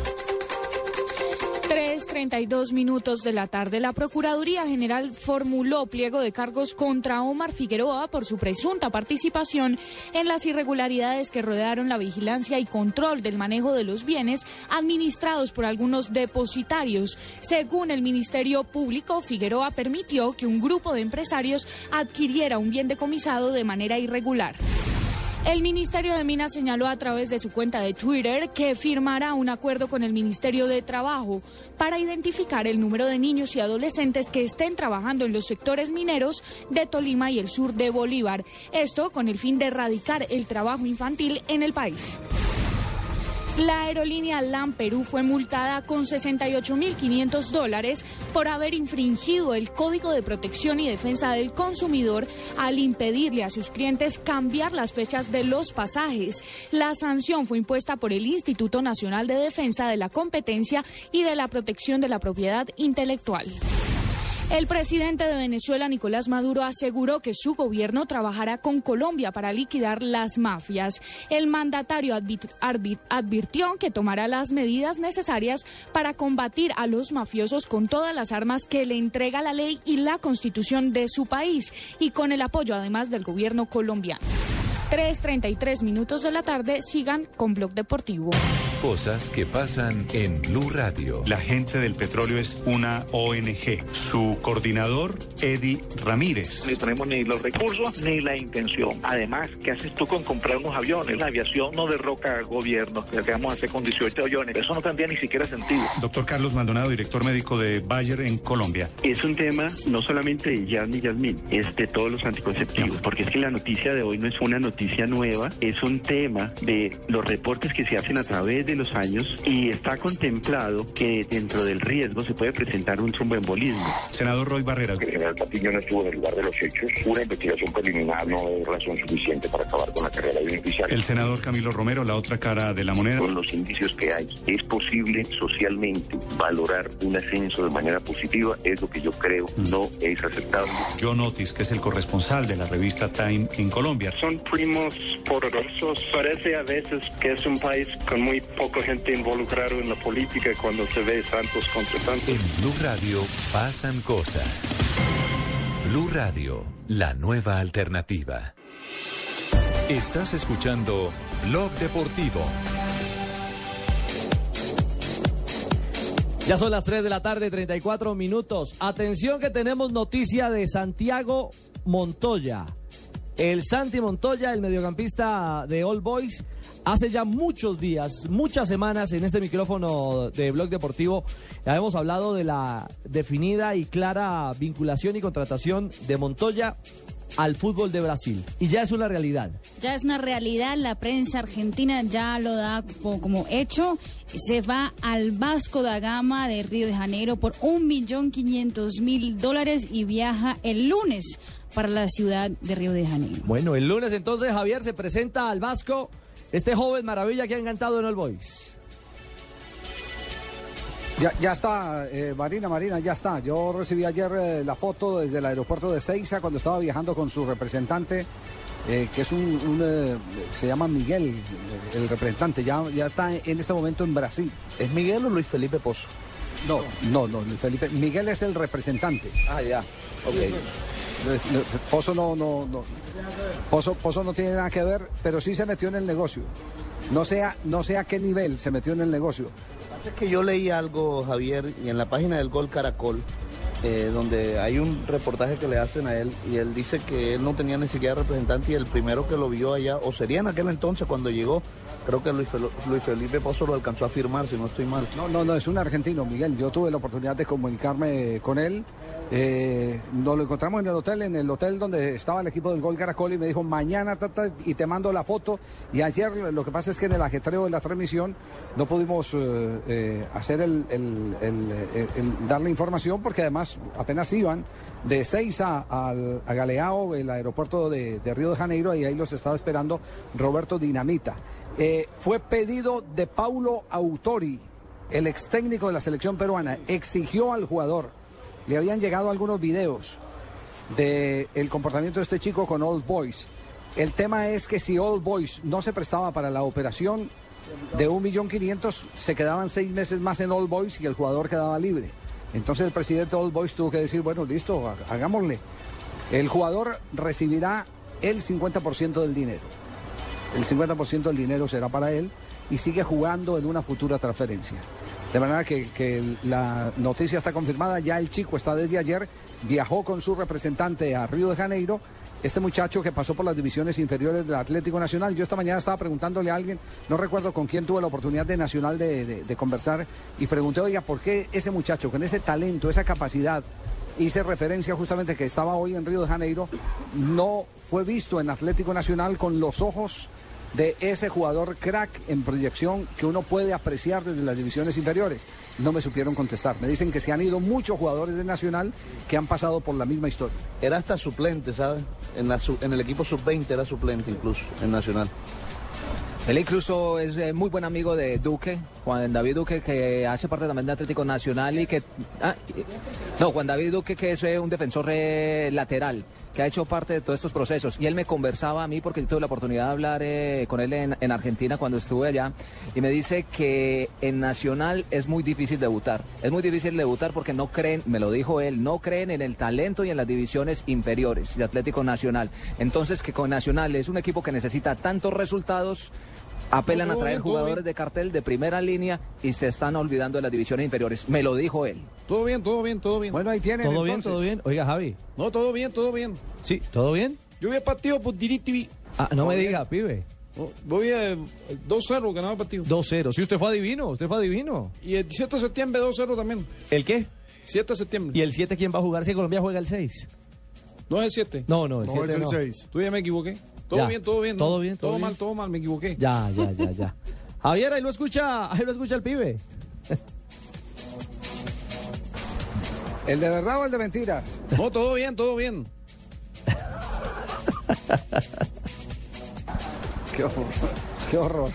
3.32 minutos de la tarde, la Procuraduría General formuló pliego de cargos contra Omar Figueroa por su presunta participación en las irregularidades que rodearon la vigilancia y control del manejo de los bienes administrados por algunos depositarios. Según el Ministerio Público, Figueroa permitió que un grupo de empresarios adquiriera un bien decomisado de manera irregular. El Ministerio de Minas señaló a través de su cuenta de Twitter que firmará un acuerdo con el Ministerio de Trabajo para identificar el número de niños y adolescentes que estén trabajando en los sectores mineros de Tolima y el sur de Bolívar. Esto con el fin de erradicar el trabajo infantil en el país. La aerolínea LAM Perú fue multada con 68.500 dólares por haber infringido el Código de Protección y Defensa del Consumidor al impedirle a sus clientes cambiar las fechas de los pasajes. La sanción fue impuesta por el Instituto Nacional de Defensa de la Competencia y de la Protección de la Propiedad Intelectual. El presidente de Venezuela, Nicolás Maduro, aseguró que su gobierno trabajará con Colombia para liquidar las mafias. El mandatario advirtió que tomará las medidas necesarias para combatir a los mafiosos con todas las armas que le entrega la ley y la constitución de su país y con el apoyo además del gobierno colombiano. 3.33 minutos de la tarde, sigan con Blog Deportivo. Cosas que pasan en Blue Radio. La gente del petróleo es una ONG. Su coordinador, Eddie Ramírez. Ni tenemos ni los recursos ni la intención. Además, ¿qué haces tú con comprar unos aviones? La aviación no derroca gobiernos, que vamos a hacer con 18 aviones. Eso no tendría ni siquiera sentido. Doctor Carlos Maldonado, director médico de Bayer en Colombia. Es un tema no solamente de Jan y Yasmin, es de todos los anticonceptivos, porque es que la noticia de hoy no es una noticia noticia nueva, es un tema de los reportes que se hacen a través de los años y está contemplado que dentro del riesgo se puede presentar un tromboembolismo. Senador Roy Barrera. El general Patiño no estuvo en el lugar de los hechos. Una investigación preliminar no es razón suficiente para acabar con la carrera de un oficial. El senador Camilo Romero, la otra cara de la moneda. Con los indicios que hay, es posible socialmente valorar un ascenso de manera positiva, es lo que yo creo no es aceptable. John Otis, que es el corresponsal de la revista Time en Colombia. Son primos poderosos. Parece a veces que es un país con muy poca gente involucrada en la política cuando se ve santos contra santos. En Blue Radio pasan cosas. Blue Radio, la nueva alternativa. Estás escuchando Blog Deportivo. Ya son las 3 de la tarde, 34 minutos. Atención que tenemos noticia de Santiago Montoya. El Santi Montoya, el mediocampista de All Boys, hace ya muchos días, muchas semanas en este micrófono de Blog Deportivo, ya hemos hablado de la definida y clara vinculación y contratación de Montoya al fútbol de Brasil. Y ya es una realidad. Ya es una realidad, la prensa argentina ya lo da como, hecho. Se va al Vasco da Gama de Río de Janeiro por un millón quinientos mil dólares y viaja el lunes para la ciudad de Río de Janeiro. Bueno, el lunes entonces Javier se presenta al Vasco, este joven maravilla que ha encantado en el Boys. Ya, ya está, eh, Marina, Marina, ya está. Yo recibí ayer eh, la foto desde el aeropuerto de Ceiza cuando estaba viajando con su representante, eh, que es un, se llama Miguel, el representante, ya, ya está en este momento en Brasil. ¿Es Miguel o Luis Felipe Pozo? No, no, no, Luis Felipe. Miguel es el representante. Ah, ya, ok. Pozo no, no, no. Pozo, no tiene nada que ver, pero sí se metió en el negocio. No sé, a, no qué nivel se metió en el negocio. Es que yo leí algo, Javier, y en la página del Gol Caracol, eh, donde hay un reportaje que le hacen a él y él dice que él no tenía ni siquiera representante y el primero que lo vio allá, o sería en aquel entonces cuando llegó, Creo que Luis, Felipe Pozo lo alcanzó a firmar, si no estoy mal. No, no, no, es un argentino, Miguel. Yo tuve la oportunidad de comunicarme con él. Eh, nos lo encontramos en el hotel, en el hotel donde estaba el equipo del Gol Caracol y me dijo, mañana y te mando la foto. Y ayer lo que pasa es que en el ajetreo de la transmisión no pudimos eh, eh, hacer el, darle información porque además apenas iban de Seiza al, a Galeao, el aeropuerto de, de Río de Janeiro, y ahí los estaba esperando Roberto Dinamita. Eh, fue pedido de Paulo Autori, el ex técnico de la selección peruana, exigió al jugador. Le habían llegado algunos videos del el comportamiento de este chico con Old Boys. El tema es que si Old Boys no se prestaba para la operación de un millón quinientos, se quedaban seis meses más en Old Boys y el jugador quedaba libre. Entonces el presidente de Old Boys tuvo que decir, bueno, listo, hagámosle. El jugador recibirá el 50% del dinero el 50% del dinero será para él y sigue jugando en una futura transferencia. De manera que, la noticia está confirmada, ya el chico está desde ayer, viajó con su representante a Río de Janeiro este muchacho que pasó por las divisiones inferiores del Atlético Nacional. Yo esta mañana estaba preguntándole a alguien, no recuerdo con quién tuve la oportunidad de Nacional de, de- de conversar, y pregunté, oiga, ¿por qué ese muchacho con ese talento, esa capacidad, hice referencia justamente que estaba hoy en Río de Janeiro, no fue visto en Atlético Nacional con los ojos de ese jugador crack en proyección que uno puede apreciar desde las divisiones inferiores. No me supieron contestar. Me dicen que se han ido muchos jugadores de Nacional que han pasado por la misma historia. Era hasta suplente, ¿sabes? En, en el equipo sub-20 era suplente incluso, en Nacional. Él incluso es eh, muy buen amigo de Duque, Juan David Duque, que hace parte también de Atlético Nacional y que... ah, no, Juan David Duque, que es eh, un defensor eh, lateral, que ha hecho parte de todos estos procesos. Y él me conversaba a mí, porque yo tuve la oportunidad de hablar eh, con él en, en Argentina cuando estuve allá, y me dice que en Nacional es muy difícil debutar. Es muy difícil debutar porque no creen, me lo dijo él, no creen en el talento y en las divisiones inferiores de Atlético Nacional. Entonces que con Nacional es un equipo que necesita tantos resultados apelan No, a traer bien, jugadores de cartel de primera línea y se están olvidando de las divisiones inferiores. Me lo dijo él. Todo bien, todo bien, todo bien. Bueno, ahí tienen ¿Todo bien, todo bien? Oiga, Javi. No, todo bien, todo bien. Sí, ¿todo bien? Yo vi el partido por DirecTV. Ah, no me diga, pibe. No, voy a 2-0 ganaba el partido. 2-0. Si usted fue adivino, usted fue adivino. Y el 7 de septiembre 2-0 también. ¿El qué? 7 de septiembre. ¿Y el 7 quién va a jugar? Si Colombia juega el 6. No es el 7. No, no, el 7 no. Tú ya me equivoqué. Todo Ya. bien, todo bien. ¿no? Todo bien, todo bien. mal, todo mal, me equivoqué. Ya, ya, ya, ya. Javier, ahí lo escucha, ahí lo escucha el pibe. ¿El de verdad o el de mentiras? No, todo bien, todo bien. Qué horror. Qué horror.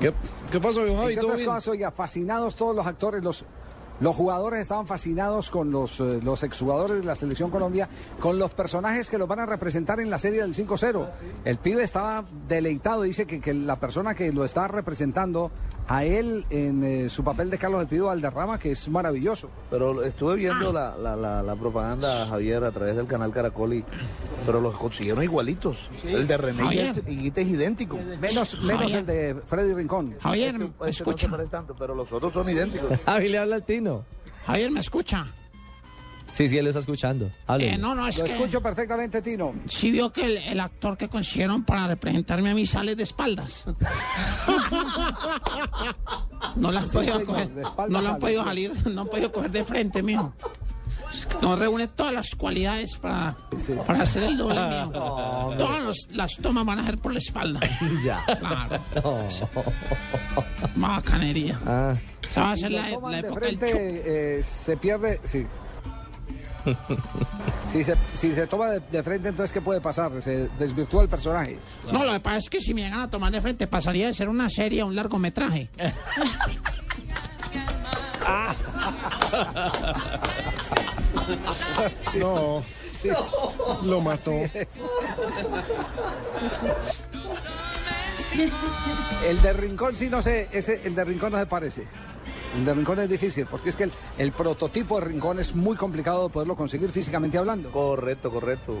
¿Qué, qué pasó, Javi? Entre ¿Todo otras bien? cosas, oiga, fascinados todos los actores, los, los jugadores estaban fascinados con los, eh, los exjugadores de la Selección Colombia, con los personajes que los van a representar en la serie del 5-0. El pibe estaba deleitado, dice que, que la persona que lo está representando a él en eh, su papel de Carlos del Pido Valderrama, que es maravilloso. Pero estuve Ah. viendo la, la, la, la propaganda, Javier, a través del canal Caracol, y, pero los consiguieron igualitos. El de René Javier. Higuita es idéntico. Menos, menos el de Freddy Rincón. Ese- ese no se parece tanto, pero los otros son idénticos. Javi le habla al Tino. Javier, ¿me escucha? Sí, sí, él lo está escuchando. Eh, no, no, es Lo que... escucho perfectamente, Tino. Sí vio que el, el actor que consiguieron para representarme a mí sale de espaldas. No la han Sí, podido señor, coger, no la han podido sí. salir, no han podido coger de frente, que No reúne todas las cualidades para, para hacer el doble mío. No, Todas los- las tomas van a ser por la espalda. Ya. Claro. No. Bacanería. Ah. Esa va a lo la, de época del frente, eh, se pierde, sí. Si, se, si se toma de, de frente, entonces, ¿qué puede pasar? Se desvirtúa el personaje. No, lo que pasa es que si me llegan a tomar de frente pasaría de ser una serie a un largometraje. No. Lo mató. El de Rincón sí no sé, ese, el de Rincón no se parece. El de Rincón es difícil, porque es que el, el prototipo de Rincón es muy complicado de poderlo conseguir físicamente hablando. Correcto, correcto.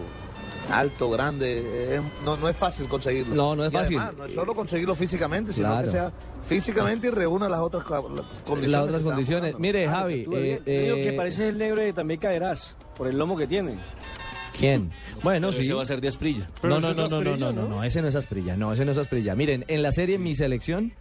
Alto, grande, eh, no, no es fácil conseguirlo. No, no es Y fácil. además, no es solo conseguirlo físicamente, sino Claro. que sea físicamente y reúna las otras las condiciones. Las otras condiciones. Mire, Claro, Javi. eh, digo que eh, parece el negro de también caerás, por el lomo que tiene. ¿Quién? Bueno, Pero sí. ese va a ser de Asprilla. No, no, no, no, no, no, no, no, ese no es Asprilla, no, ese no es Asprilla. Miren, en la serie Mi Selección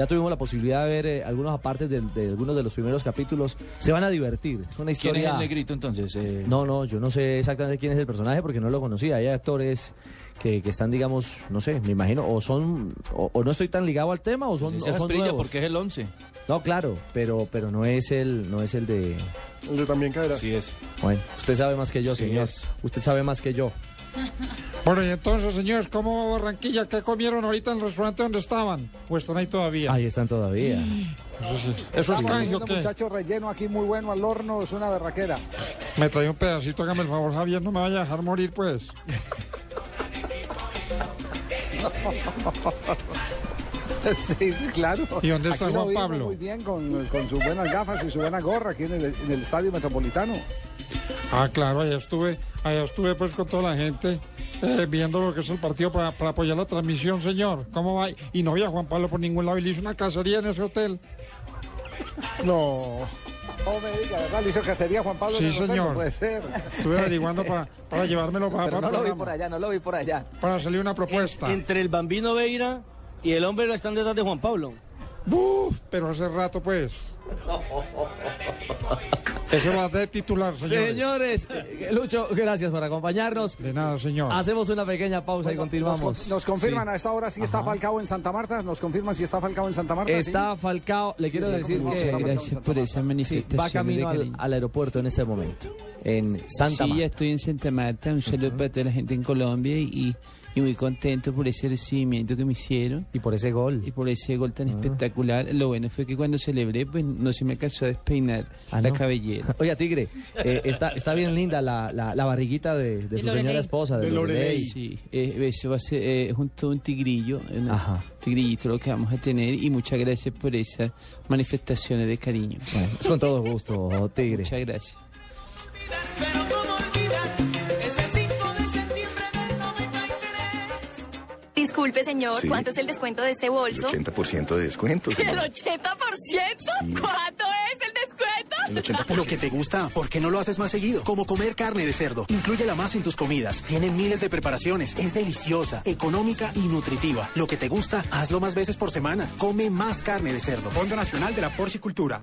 ya tuvimos la posibilidad de ver eh, algunos apartes de, de algunos de los primeros capítulos. Se van a divertir. Es una ¿Quién historia. es el negrito entonces? Eh, No, no, yo no sé exactamente quién es el personaje porque no lo conocía. Hay actores que, que están, digamos, no sé, me imagino, o son, o, o no estoy tan ligado al tema, o son, Pues o son nuevos. porque es el 11. No, claro, pero, pero no es el, no es el de. Yo también caerás. Sí es. Bueno, usted sabe más que yo, Sí señor. es. Usted sabe más que yo. Bueno, y entonces, señores, ¿cómo va Barranquilla? ¿Qué comieron ahorita en el restaurante donde estaban? ¿O están ahí todavía? Ahí están todavía. Eso, sí. ¿Eso es canje o comiendo, qué? muchacho relleno aquí muy bueno al horno, es una berraquera. Me trae un pedacito, hágame el favor, Javier, no me vaya a dejar morir, pues. sí, claro. ¿Y dónde está Aquí Juan Pablo? Muy bien, con, con sus buenas gafas y su buena gorra aquí en el, en el Estadio Metropolitano. Ah, claro, allá estuve, allá estuve pues con toda la gente eh, viendo lo que es el partido para, para apoyar la transmisión, señor. ¿Cómo va? Y no vi a Juan Pablo por ningún lado y le hizo una cacería en ese hotel. No. No me diga, ¿verdad? Le hizo cacería Juan Pablo. Sí, en el hotel, no señor. puede ser. Estuve averiguando para, para llevármelo para, Pero para, no lo vi por allá, no lo vi por allá. para salir una propuesta. Entre el bambino Veira y el hombre están detrás de Juan Pablo. Buf, pero hace rato, pues. Ese va de titular, señores. Señores, eh, Lucho, gracias por acompañarnos. De nada, señor. Hacemos una pequeña pausa y Nos, continuamos. con- nos confirman Sí. a esta hora si está Falcao en Santa Marta. Nos confirman si está Falcao en Santa Marta. Está Falcao, le Sí, quiero decir que Santa por esa Sí, manifestación. va camino al, al aeropuerto en este momento, en Santa sí, Marta. ya estoy en Santa Marta. Un saludo para toda la gente en Colombia y, y muy contento por ese recibimiento que me hicieron. Y por ese gol. Y por ese gol tan espectacular. Lo bueno fue que cuando celebré, pues no se me alcanzó a despeinar Ah, la ¿no? cabellera. Oiga, Tigre, eh, está, está bien linda la, la, la barriguita de, de De su Loreley. señora esposa, de, Loreley. Sí, eh, eso va a ser eh, junto a un tigrillo, un Ajá. tigrillito lo que vamos a tener y muchas gracias por esas manifestaciones de cariño. Es con todo gusto, Tigre. Muchas gracias. Disculpe, señor, Sí. ¿cuánto es el descuento de este bolso? 80% de descuento, ¿El señor. 80%? ¿Cuánto es el descuento? El 80%. Lo que te gusta, ¿por qué no lo haces más seguido? Como comer carne de cerdo. Inclúyela más en tus comidas. Tiene miles de preparaciones. Es deliciosa, económica y nutritiva. Lo que te gusta, hazlo más veces por semana. Come más carne de cerdo. Fondo Nacional de la Porcicultura.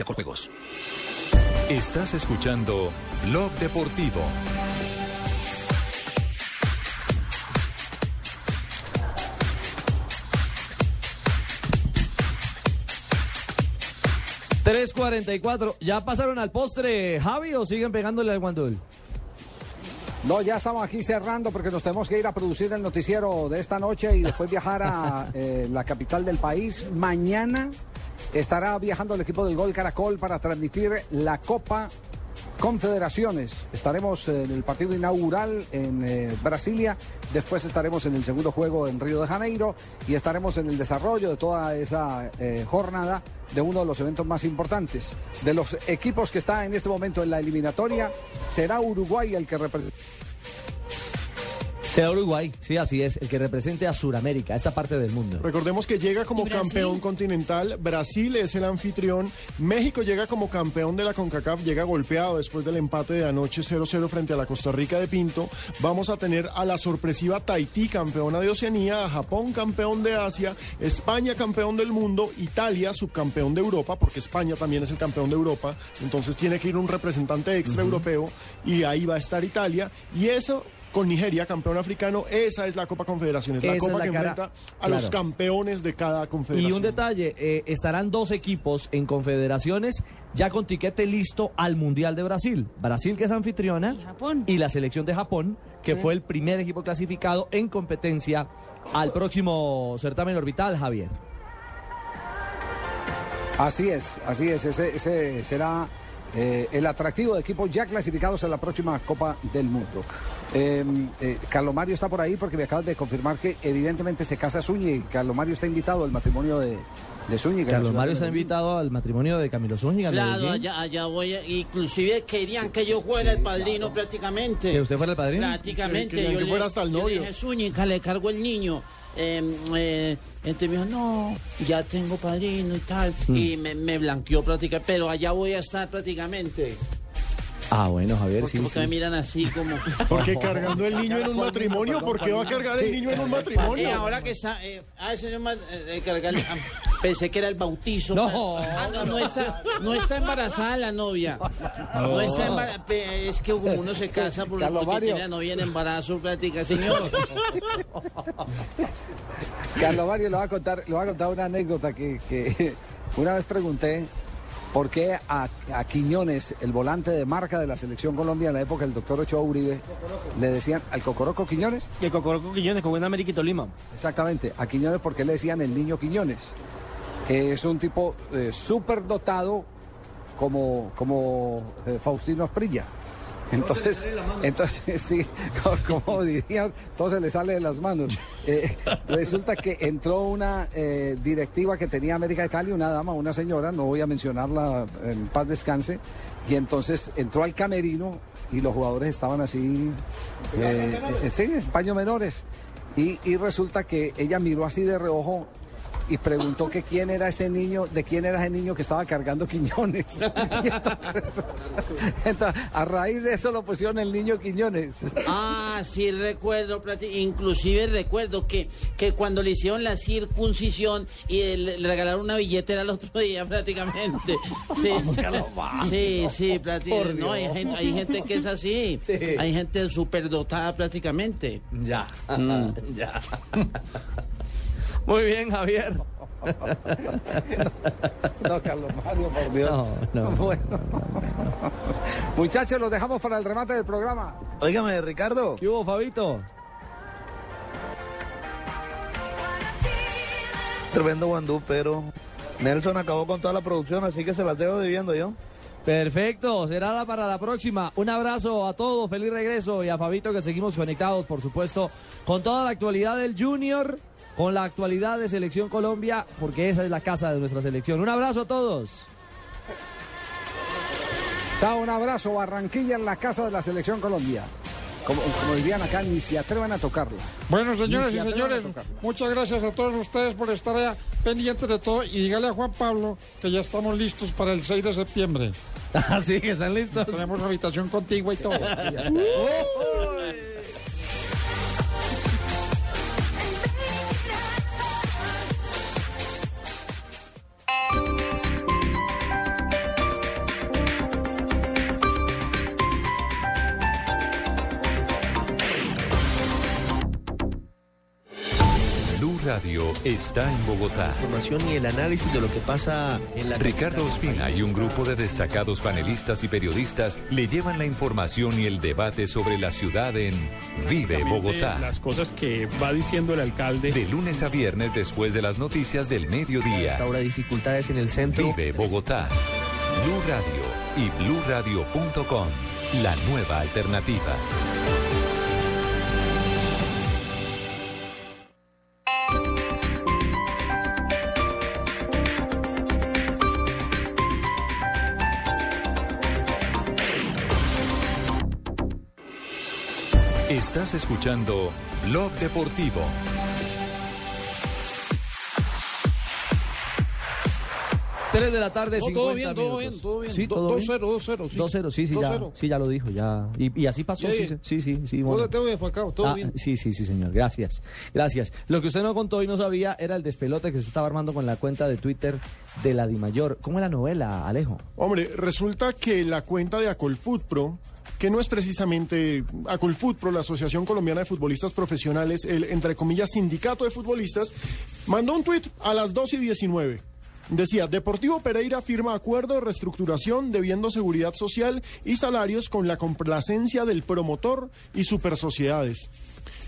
con juegos. Estás escuchando Blog Deportivo. ¿344? ¿Ya pasaron al postre, Javi, o siguen pegándole al guandul? No, ya estamos aquí cerrando porque nos tenemos que ir a producir el noticiero de esta noche y después viajar a eh, la capital del país. Mañana estará viajando el equipo del Gol Caracol para transmitir la Copa Confederaciones. Estaremos en el partido inaugural en eh, Brasilia, después estaremos en el segundo juego en Río de Janeiro y estaremos en el desarrollo de toda esa eh, jornada de uno de los eventos más importantes. De los equipos que está en este momento en la eliminatoria, será Uruguay el que representa. Será Uruguay, sí, así es, el que represente a Sudamérica, esta parte del mundo. Recordemos que llega como campeón continental, Brasil es el anfitrión, México llega como campeón de la CONCACAF, llega golpeado después del empate de anoche 0-0 frente a la Costa Rica de Pinto. Vamos a tener a la sorpresiva Tahití, campeona de Oceanía, a Japón, campeón de Asia, España, campeón del mundo, Italia, subcampeón de Europa, porque España también es el campeón de Europa, entonces tiene que ir un representante extra europeo y ahí va a estar Italia. Y eso con Nigeria, campeón africano, esa es la Copa Confederaciones, la Esa copa la que cara- enfrenta a los campeones de cada confederación. Y un detalle, eh, estarán dos equipos en confederaciones ya con tiquete listo al Mundial de Brasil. Brasil que es anfitriona y, la selección de Japón, que Sí. fue el primer equipo clasificado en competencia al próximo certamen orbital, Javier. Así es, así es, ese, ese será eh, el atractivo de equipos ya clasificados en la próxima Copa del Mundo. Eh, eh, Carlos Mario está por ahí porque me acabas de confirmar que evidentemente se casa Zúñiga. Carlos Mario está invitado al matrimonio de, de Zúñiga. en la Carlos ciudad Mario de está invitado al matrimonio de Camilo Zúñiga. Claro, allá, allá voy. Inclusive querían que yo fuera el padrino prácticamente. ¿Que usted fuera el padrino? Prácticamente. Que- que- yo que le- fuera hasta el yo le novio. dije, Zúñiga, le cargo el niño. Eh, eh, entonces me dijo, no, ya tengo padrino y tal. Mm. Y me, me blanqueó prácticamente. Pero allá voy a estar prácticamente. Ah, bueno, Javier, sí, porque sí. me miran así como... Porque cargando el niño en un matrimonio, ¿por qué va a cargar el niño en un matrimonio? Eh, ahora que está... Eh, ah, señor, ma- eh, cargar- ah, pensé que era el bautizo. No. Ah, no, no está, no está embarazada la novia. No, No. está embarazada. Es que como uno se casa por Carlos porque tiene la novia en embarazo, práctica, señor. Carlos Mario le va a contar, le va a contar una anécdota que, que una vez pregunté por qué a, a Quiñones, el volante de marca de la selección Colombia en la época del doctor Ochoa Uribe, le decían al Cocoroco Quiñones. Y el Cocoroco Quiñones con buen América y Tolima. Exactamente, a Quiñones porque le decían el niño Quiñones, que es un tipo eh, súper dotado como, como eh, Faustino Asprilla. Entonces, entonces sí, como, como dirían, todo se le sale de las manos. Eh, resulta que entró una eh, directiva que tenía América de Cali, una dama, una señora, no voy a mencionarla en paz descanse, y entonces entró al camerino y los jugadores estaban así, eh, sí, en paños menores. Y, y resulta que ella miró así de reojo y preguntó que quién era ese niño, de quién era ese niño que estaba cargando Quiñones. Y entonces, entonces, a raíz de eso lo pusieron el niño Quiñones. Ah, sí recuerdo, inclusive recuerdo que, que cuando le hicieron la circuncisión y le, le regalaron una billetera el otro día prácticamente. Sí, sí, sí, prácticamente. No, hay, Dios. gente, hay gente que es así. Sí. Hay gente superdotada prácticamente. Ya, Mm. ya. Muy bien, Javier. No, Carlos Mario, por Dios. No, no. Bueno. Muchachos, los dejamos para el remate del programa. Óigame, Ricardo. ¿Qué hubo, Fabito? Tremendo guandú, pero Nelson acabó con toda la producción, así que se las dejo debiendo yo. Perfecto, será la para la próxima. Un abrazo a todos, feliz regreso y a Fabito que seguimos conectados, por supuesto, con toda la actualidad del Junior, con la actualidad de Selección Colombia, porque esa es la casa de nuestra selección. Un abrazo a todos. Chao, un abrazo. Barranquilla en la casa de la Selección Colombia. Como, como dirían acá, ni se atrevan a tocarla. Bueno, señoras Ni y señores, muchas gracias a todos ustedes por estar allá pendientes de todo y dígale a Juan Pablo que ya estamos listos para el 6 de septiembre. Así que están listos. Tenemos habitación contigua y todo. Radio está en Bogotá. información y el análisis de lo que pasa en la Ricardo Ospina y un grupo de destacados panelistas y periodistas le llevan la información y el debate sobre la ciudad en Vive Bogotá. Las cosas que va diciendo el alcalde. De lunes a viernes después de las noticias del mediodía. Habrá dificultades en el centro. Vive Bogotá. Blue Radio y bluradio.com. La nueva alternativa. Estás escuchando Blog Deportivo. Tres de la tarde, No, 50 todo bien, todo minutos. bien, todo bien. Sí, Do- todo bien. 2-0, 2-0, sí. 2-0, sí, sí, ya, 2-0. sí, ya lo dijo, ya. Y, y así pasó, Sí. sí, sí, sí, sí. Todo bueno. tengo de Falcao, todo Ah, bien. Sí, sí, sí, señor. Gracias. Gracias. Lo que usted no contó y no sabía era el despelote que se estaba armando con la cuenta de Twitter de la Dimayor. ¿Cómo es la novela, Alejo? Hombre, resulta que la cuenta de Acolfoot Pro, que no es precisamente Acolfoot Pro, la Asociación Colombiana de Futbolistas Profesionales, el entre comillas sindicato de futbolistas, mandó un tuit a las 2 y 19. Decía, Deportivo Pereira firma acuerdo de reestructuración debiendo seguridad social y salarios con la complacencia del promotor y supersociedades.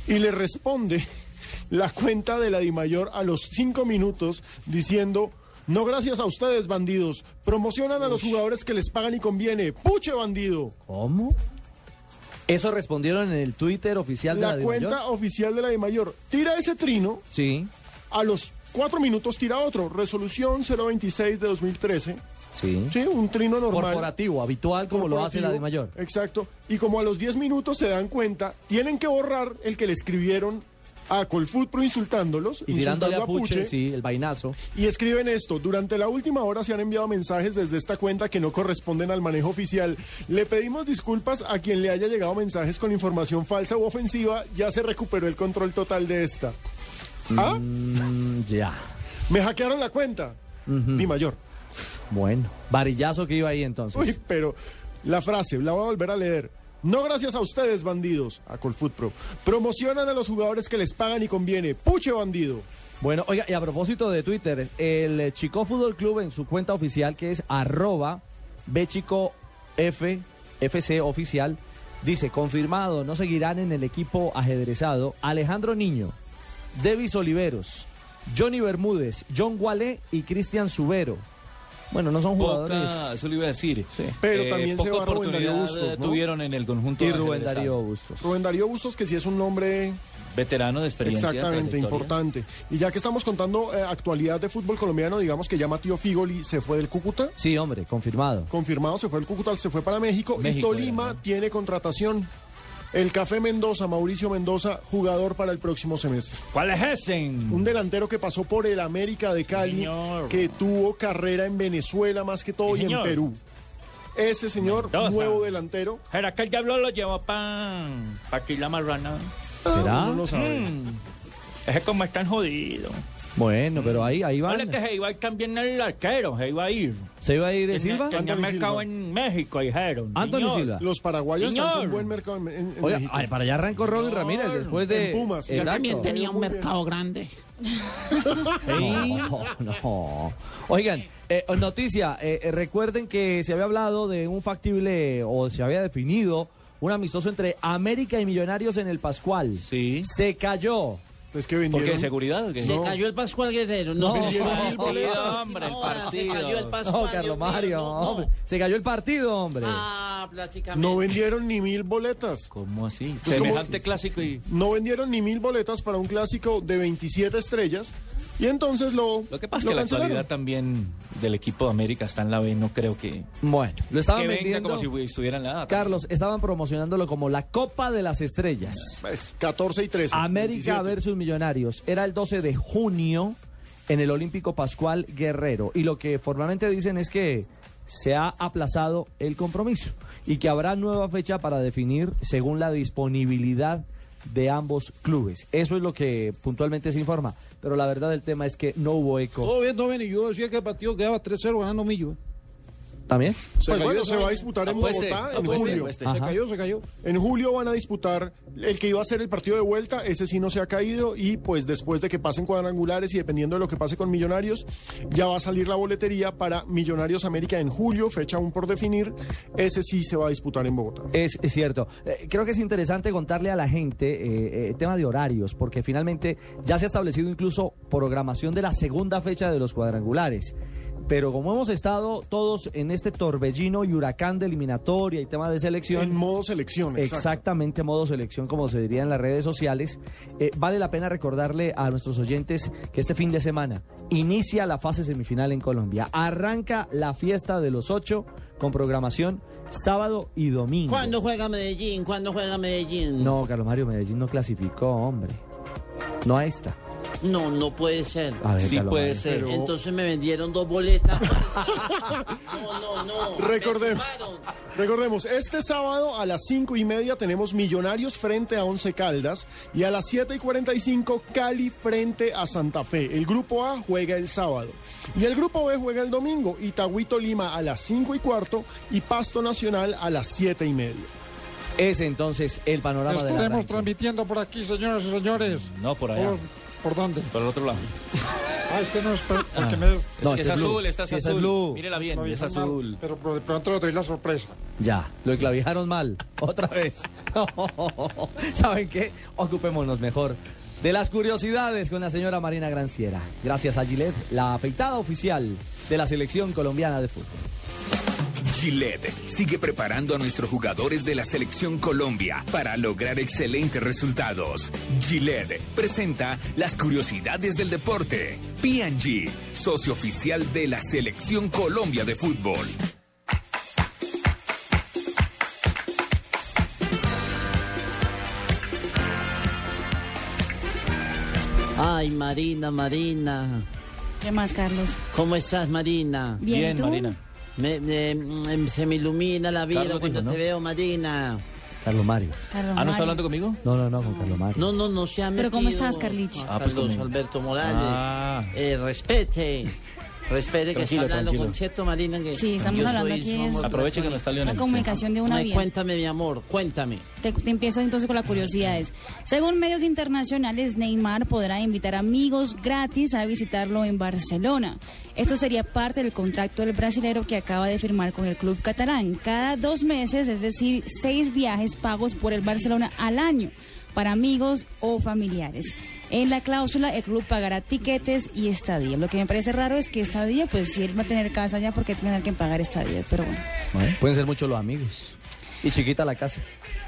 Y le responde la cuenta de la Dimayor a los cinco minutos diciendo, no gracias a ustedes, bandidos, promocionan a los jugadores que les pagan y conviene, puche bandido. ¿Cómo? Eso respondieron en el Twitter oficial de la, La Dimayor? cuenta oficial de la Dimayor tira ese trino, Sí, a los cuatro minutos tira otro, resolución 026 de 2013. sí. Sí, un trino normal. Corporativo, habitual como lo hace la Corporativo, Dimayor. Exacto. Y como a los 10 minutos se dan cuenta, tienen que borrar el que le escribieron a Colfoot Pro insultándolos. Y tirándole a Puche, sí, el vainazo. Y escriben esto, durante la última hora se han enviado mensajes desde esta cuenta que no corresponden al manejo oficial. Le pedimos disculpas a quien le haya llegado mensajes con información falsa u ofensiva, ya se recuperó el control total de esta. ¿Ah? Mm, ya. Me hackearon la cuenta. Di mayor. Bueno, varillazo que iba ahí entonces. Uy, pero la frase, la voy a volver a leer. No gracias a ustedes, bandidos. A Colfoot Pro. Promocionan a los jugadores que les pagan y conviene. Puche bandido. Bueno, oiga, y a propósito de Twitter, el Chico Fútbol Club en su cuenta oficial, que es arroba oficial, dice, confirmado, no seguirán en el equipo ajedrezado Alejandro Niño, Devis Oliveros, Johnny Bermúdez, John Gualé y Cristian Subero. Bueno, no son jugadores. Poca, eso le iba a decir. Pero Eh, también se va Rubén Darío Bustos, ¿no? tuvieron en el conjunto Y Rubén. Darío Bustos. Rubén Darío Bustos, que sí es un nombre Veterano de experiencia. exactamente trayectoria. importante. Y ya que estamos contando eh, actualidad de fútbol colombiano, digamos que ya Matío Figoli se fue del Cúcuta. Sí, hombre, confirmado. Confirmado, se fue del Cúcuta, se fue para México. y México Tolima tiene contratación. El Café Mendoza, Mauricio Mendoza, jugador para el próximo semestre. ¿Cuál es ese? Un delantero que pasó por el América de Cali, Señor. que tuvo carrera en Venezuela más que todo y en. Perú. Ese señor, Mendoza. nuevo delantero. ¿Será que el diablo lo llevó para pa aquí la marrana? ¿Será? uno no sabe. Mm. Ese como es tan jodido. Bueno, pero ahí, ahí van. Vale que se iba a ir también el arquero, se iba a ir. ¿Se iba a ir de Tenía- Silva? Tenía Anthony mercado Silva. en México, dijeron. Anthony Señor. Silva. Los paraguayos están Señor. con buen mercado en, en- en Oiga, México. ay, para allá arrancó Robin Ramírez después de. En Pumas. Yo Exacto. también tenía un bien. mercado grande. No, no. Oigan, eh, noticia, eh, eh, recuerden que se había hablado de un factible o se había definido un amistoso entre América y Millonarios en el Pascual. Sí. Se cayó. Es que ¿Por vendieron. qué? ¿Seguridad o qué? Se cayó el Pascual Guerrero. No, No. Vendieron mil boletas. hombre, el No, partido. Se cayó el No, Pascual. Carlos Mario, no, no. hombre. Se cayó el partido, hombre. Ah, prácticamente. No vendieron ni mil boletas. ¿Cómo así? Pues como- Semejante clásico y... No vendieron ni mil boletas para un clásico de 27 estrellas. Y entonces lo. Lo que pasa es que la actualidad también del equipo de América está en la B, no creo que... Bueno, lo estaban que venga vendiendo. como si estuviera en la A. Carlos, estaban promocionándolo como la Copa de las Estrellas. Pues, 14 y 13. América 27. versus Millonarios. Era el 12 de junio en el Olímpico Pascual Guerrero. Y lo que formalmente dicen es que se ha aplazado el compromiso y que habrá nueva fecha para definir según la disponibilidad de ambos clubes. Eso es lo que puntualmente se informa. Pero la verdad del tema es que no hubo eco. Todo bien, todo bien. Y yo decía que el partido quedaba 3-0 ganando Millo. ¿También? Pues cayó bueno, se va a disputar en Apueste, Bogotá en apueste, julio. apueste. Se cayó, se cayó. En julio van a disputar el que iba a ser el partido de vuelta, ese sí no se ha caído y pues después de que pasen cuadrangulares y dependiendo de lo que pase con Millonarios, ya va a salir la boletería para Millonarios América en julio, fecha aún por definir, ese sí se va a disputar en Bogotá. Es, es cierto. Eh, creo que es interesante contarle a la gente eh, eh, tema de horarios, porque finalmente ya se ha establecido incluso programación de la segunda fecha de los cuadrangulares. Pero como hemos estado todos en este torbellino y huracán de eliminatoria y tema de selección. En modo selección, exacto. Exactamente, modo selección, como se diría en las redes sociales. Eh, vale la pena recordarle a nuestros oyentes que este fin de semana inicia la fase semifinal en Colombia. Arranca la fiesta de los ocho con programación sábado y domingo. ¿Cuándo juega Medellín? ¿Cuándo juega Medellín? No, Carlos Mario Medellín no clasificó, hombre. No a esta. No, no puede ser. A ver, Sí puede ser. Pero- Entonces me vendieron dos boletas. no, no, no. Recordemos. Recordemos, este sábado a las 5 y media tenemos Millonarios frente a Once Caldas y a las 7 y 45 Cali frente a Santa Fe. El grupo A juega el sábado y el grupo B juega el domingo. Itagüí Lima a las 5 y cuarto y Pasto Nacional a las 7 y media. Es entonces el panorama de Estaremos transmitiendo por aquí, señoras y señores. No, por allá. ¿Por, por dónde? Por el otro lado. Ah, este no es... Ah. me... Es No, que este es blue. azul, esta es Sí, esta es azul. blue. Mírela bien, es mal, azul. Pero de pronto le doy la sorpresa. Ya, lo clavijaron mal. Otra vez. ¿Saben qué? Ocupémonos mejor de las curiosidades con la señora Marina Granciera. Gracias a Gillette, la afeitada oficial de la selección colombiana de fútbol. Gillette sigue preparando a nuestros jugadores de la selección Colombia para lograr excelentes resultados. Gillette presenta las curiosidades del deporte. P&G, socio oficial de la selección Colombia de fútbol. Ay, Marina, Marina. ¿Qué más, Carlos? ¿Cómo estás, Marina? Bien, Bien, ¿y tú? Marina. Me- me- mm, se me ilumina la vida Carlos cuando dijo, te ¿no? veo, Marina. Carlos Mario. Carlos ¿Ah, no está Mario. hablando conmigo? No, no, no, con Carlos Mario. No, no, no se ha ¿Pero metido. cómo estás, Carlichi? Ah, pues Carlos conmigo. Alberto Morales. Ah. Eh, respete. Respete que Tranquilo, está hablando tranquilo. con Cheto Marina. Que Sí, estamos yo hablando soy aquí es- Aproveche que no está Lionel. La comunicación de una vía. Cuéntame, mi amor, cuéntame. Te, te empiezo entonces con las curiosidades. Según medios internacionales, Neymar podrá invitar amigos gratis a visitarlo en Barcelona. Esto sería parte del contrato del brasilero que acaba de firmar con el club catalán. Cada dos meses, es decir, seis viajes pagos por el Barcelona al año para amigos o familiares. En la cláusula, el club pagará tiquetes y estadía. Lo que me parece raro es que estadía, pues si él va a tener casa allá, porque tiene que pagar estadía? Pero bueno. Bueno, pueden ser muchos los amigos. Y chiquita la casa.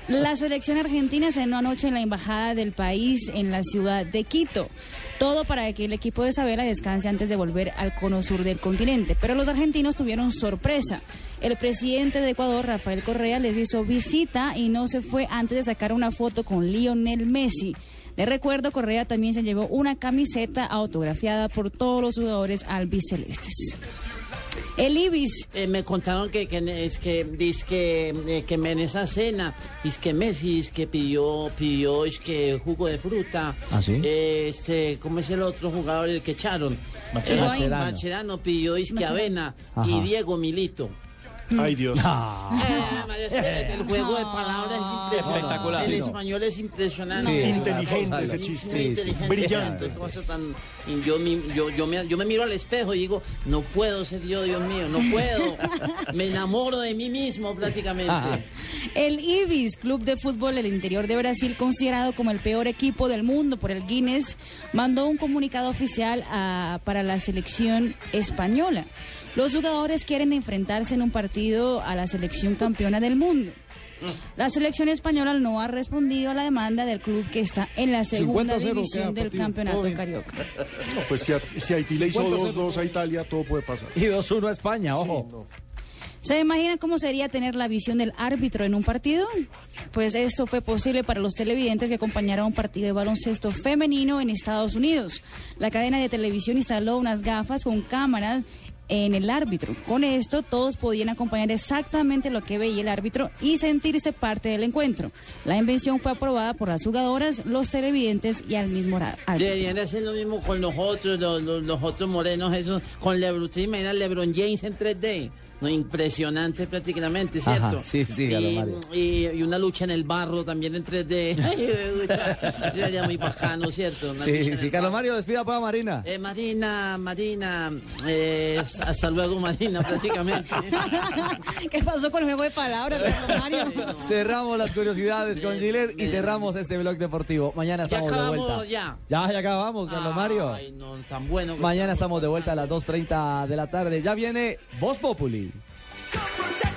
La selección argentina cenó anoche en la embajada del país en la ciudad de Quito. Todo para que el equipo de Isabela descanse antes de volver al cono sur del continente. Pero los argentinos tuvieron sorpresa. El presidente de Ecuador, Rafael Correa, les hizo visita y no se fue antes de sacar una foto con Lionel Messi. De recuerdo, Correa también se llevó una camiseta autografiada por todos los jugadores albicelestes. El Ibis. Eh, me contaron que, que es que dice que, eh, que en esa cena dice que Messi es que pidió pidió es que jugo de fruta ¿Ah, sí? Eh, este cómo es el otro jugador el que echaron Mascherano. Eh, Mascherano pidió es que avena Ajá. y Diego Milito Ay, Dios. Eh, María, es que el juego de palabras es impresionante. Espectacular. El no. español es impresionante. Sí, inteligente ese chiste. Muy inteligente. Brillante. Qué cosa tan- y yo, mi- yo, yo, me, yo me miro al espejo y digo, no puedo ser yo, Dios mío, no puedo. me enamoro de mí mismo prácticamente. El Ibis, club de fútbol del interior de Brasil, considerado como el peor equipo del mundo por el Guinness, mandó un comunicado oficial a- para la selección española. Los jugadores quieren enfrentarse en un partido a la selección campeona del mundo. La selección española no ha respondido a la demanda del club que está en la segunda 50-0 queda división del partido. campeonato carioca. No, pues si, a- si Haití le hizo 50-0. 2-2 a Italia, todo puede pasar. Y 2-1 a España, ojo. ¿Se imagina cómo sería tener la visión del árbitro en un partido? Pues esto fue posible para los televidentes que acompañaron un partido de baloncesto femenino en Estados Unidos. La cadena de televisión instaló unas gafas con cámaras en el árbitro. Con esto todos podían acompañar exactamente lo que veía el árbitro y sentirse parte del encuentro. La invención fue aprobada por las jugadoras, los televidentes y al mismo árbitro. Deberían de hacer lo mismo con los otros, los, los- los otros morenos, esos, con LeBron. ¿Te imaginas LeBron James en 3D? No, impresionante prácticamente, Ajá, ¿cierto? sí, sí, y, Carlos Mario. y, y una lucha en el barro también en 3D. Ay, pucha, Sería muy bacano, ¿cierto? Una Sí, sí, Carlos Mario, despida para Marina. Eh, Marina, Marina, eh, hasta luego Marina, prácticamente. ¿Qué pasó con el juego de palabras, Carlos Mario? Cerramos las curiosidades con Gillette y cerramos este blog deportivo. Mañana Ya estamos de acabamos, vuelta. ya. Ya, ya acabamos, Carlos Mario. Ay, no, tan bueno. Mañana estamos de vuelta a las 2.30 de la tarde. Ya viene Voz Populi. Come protect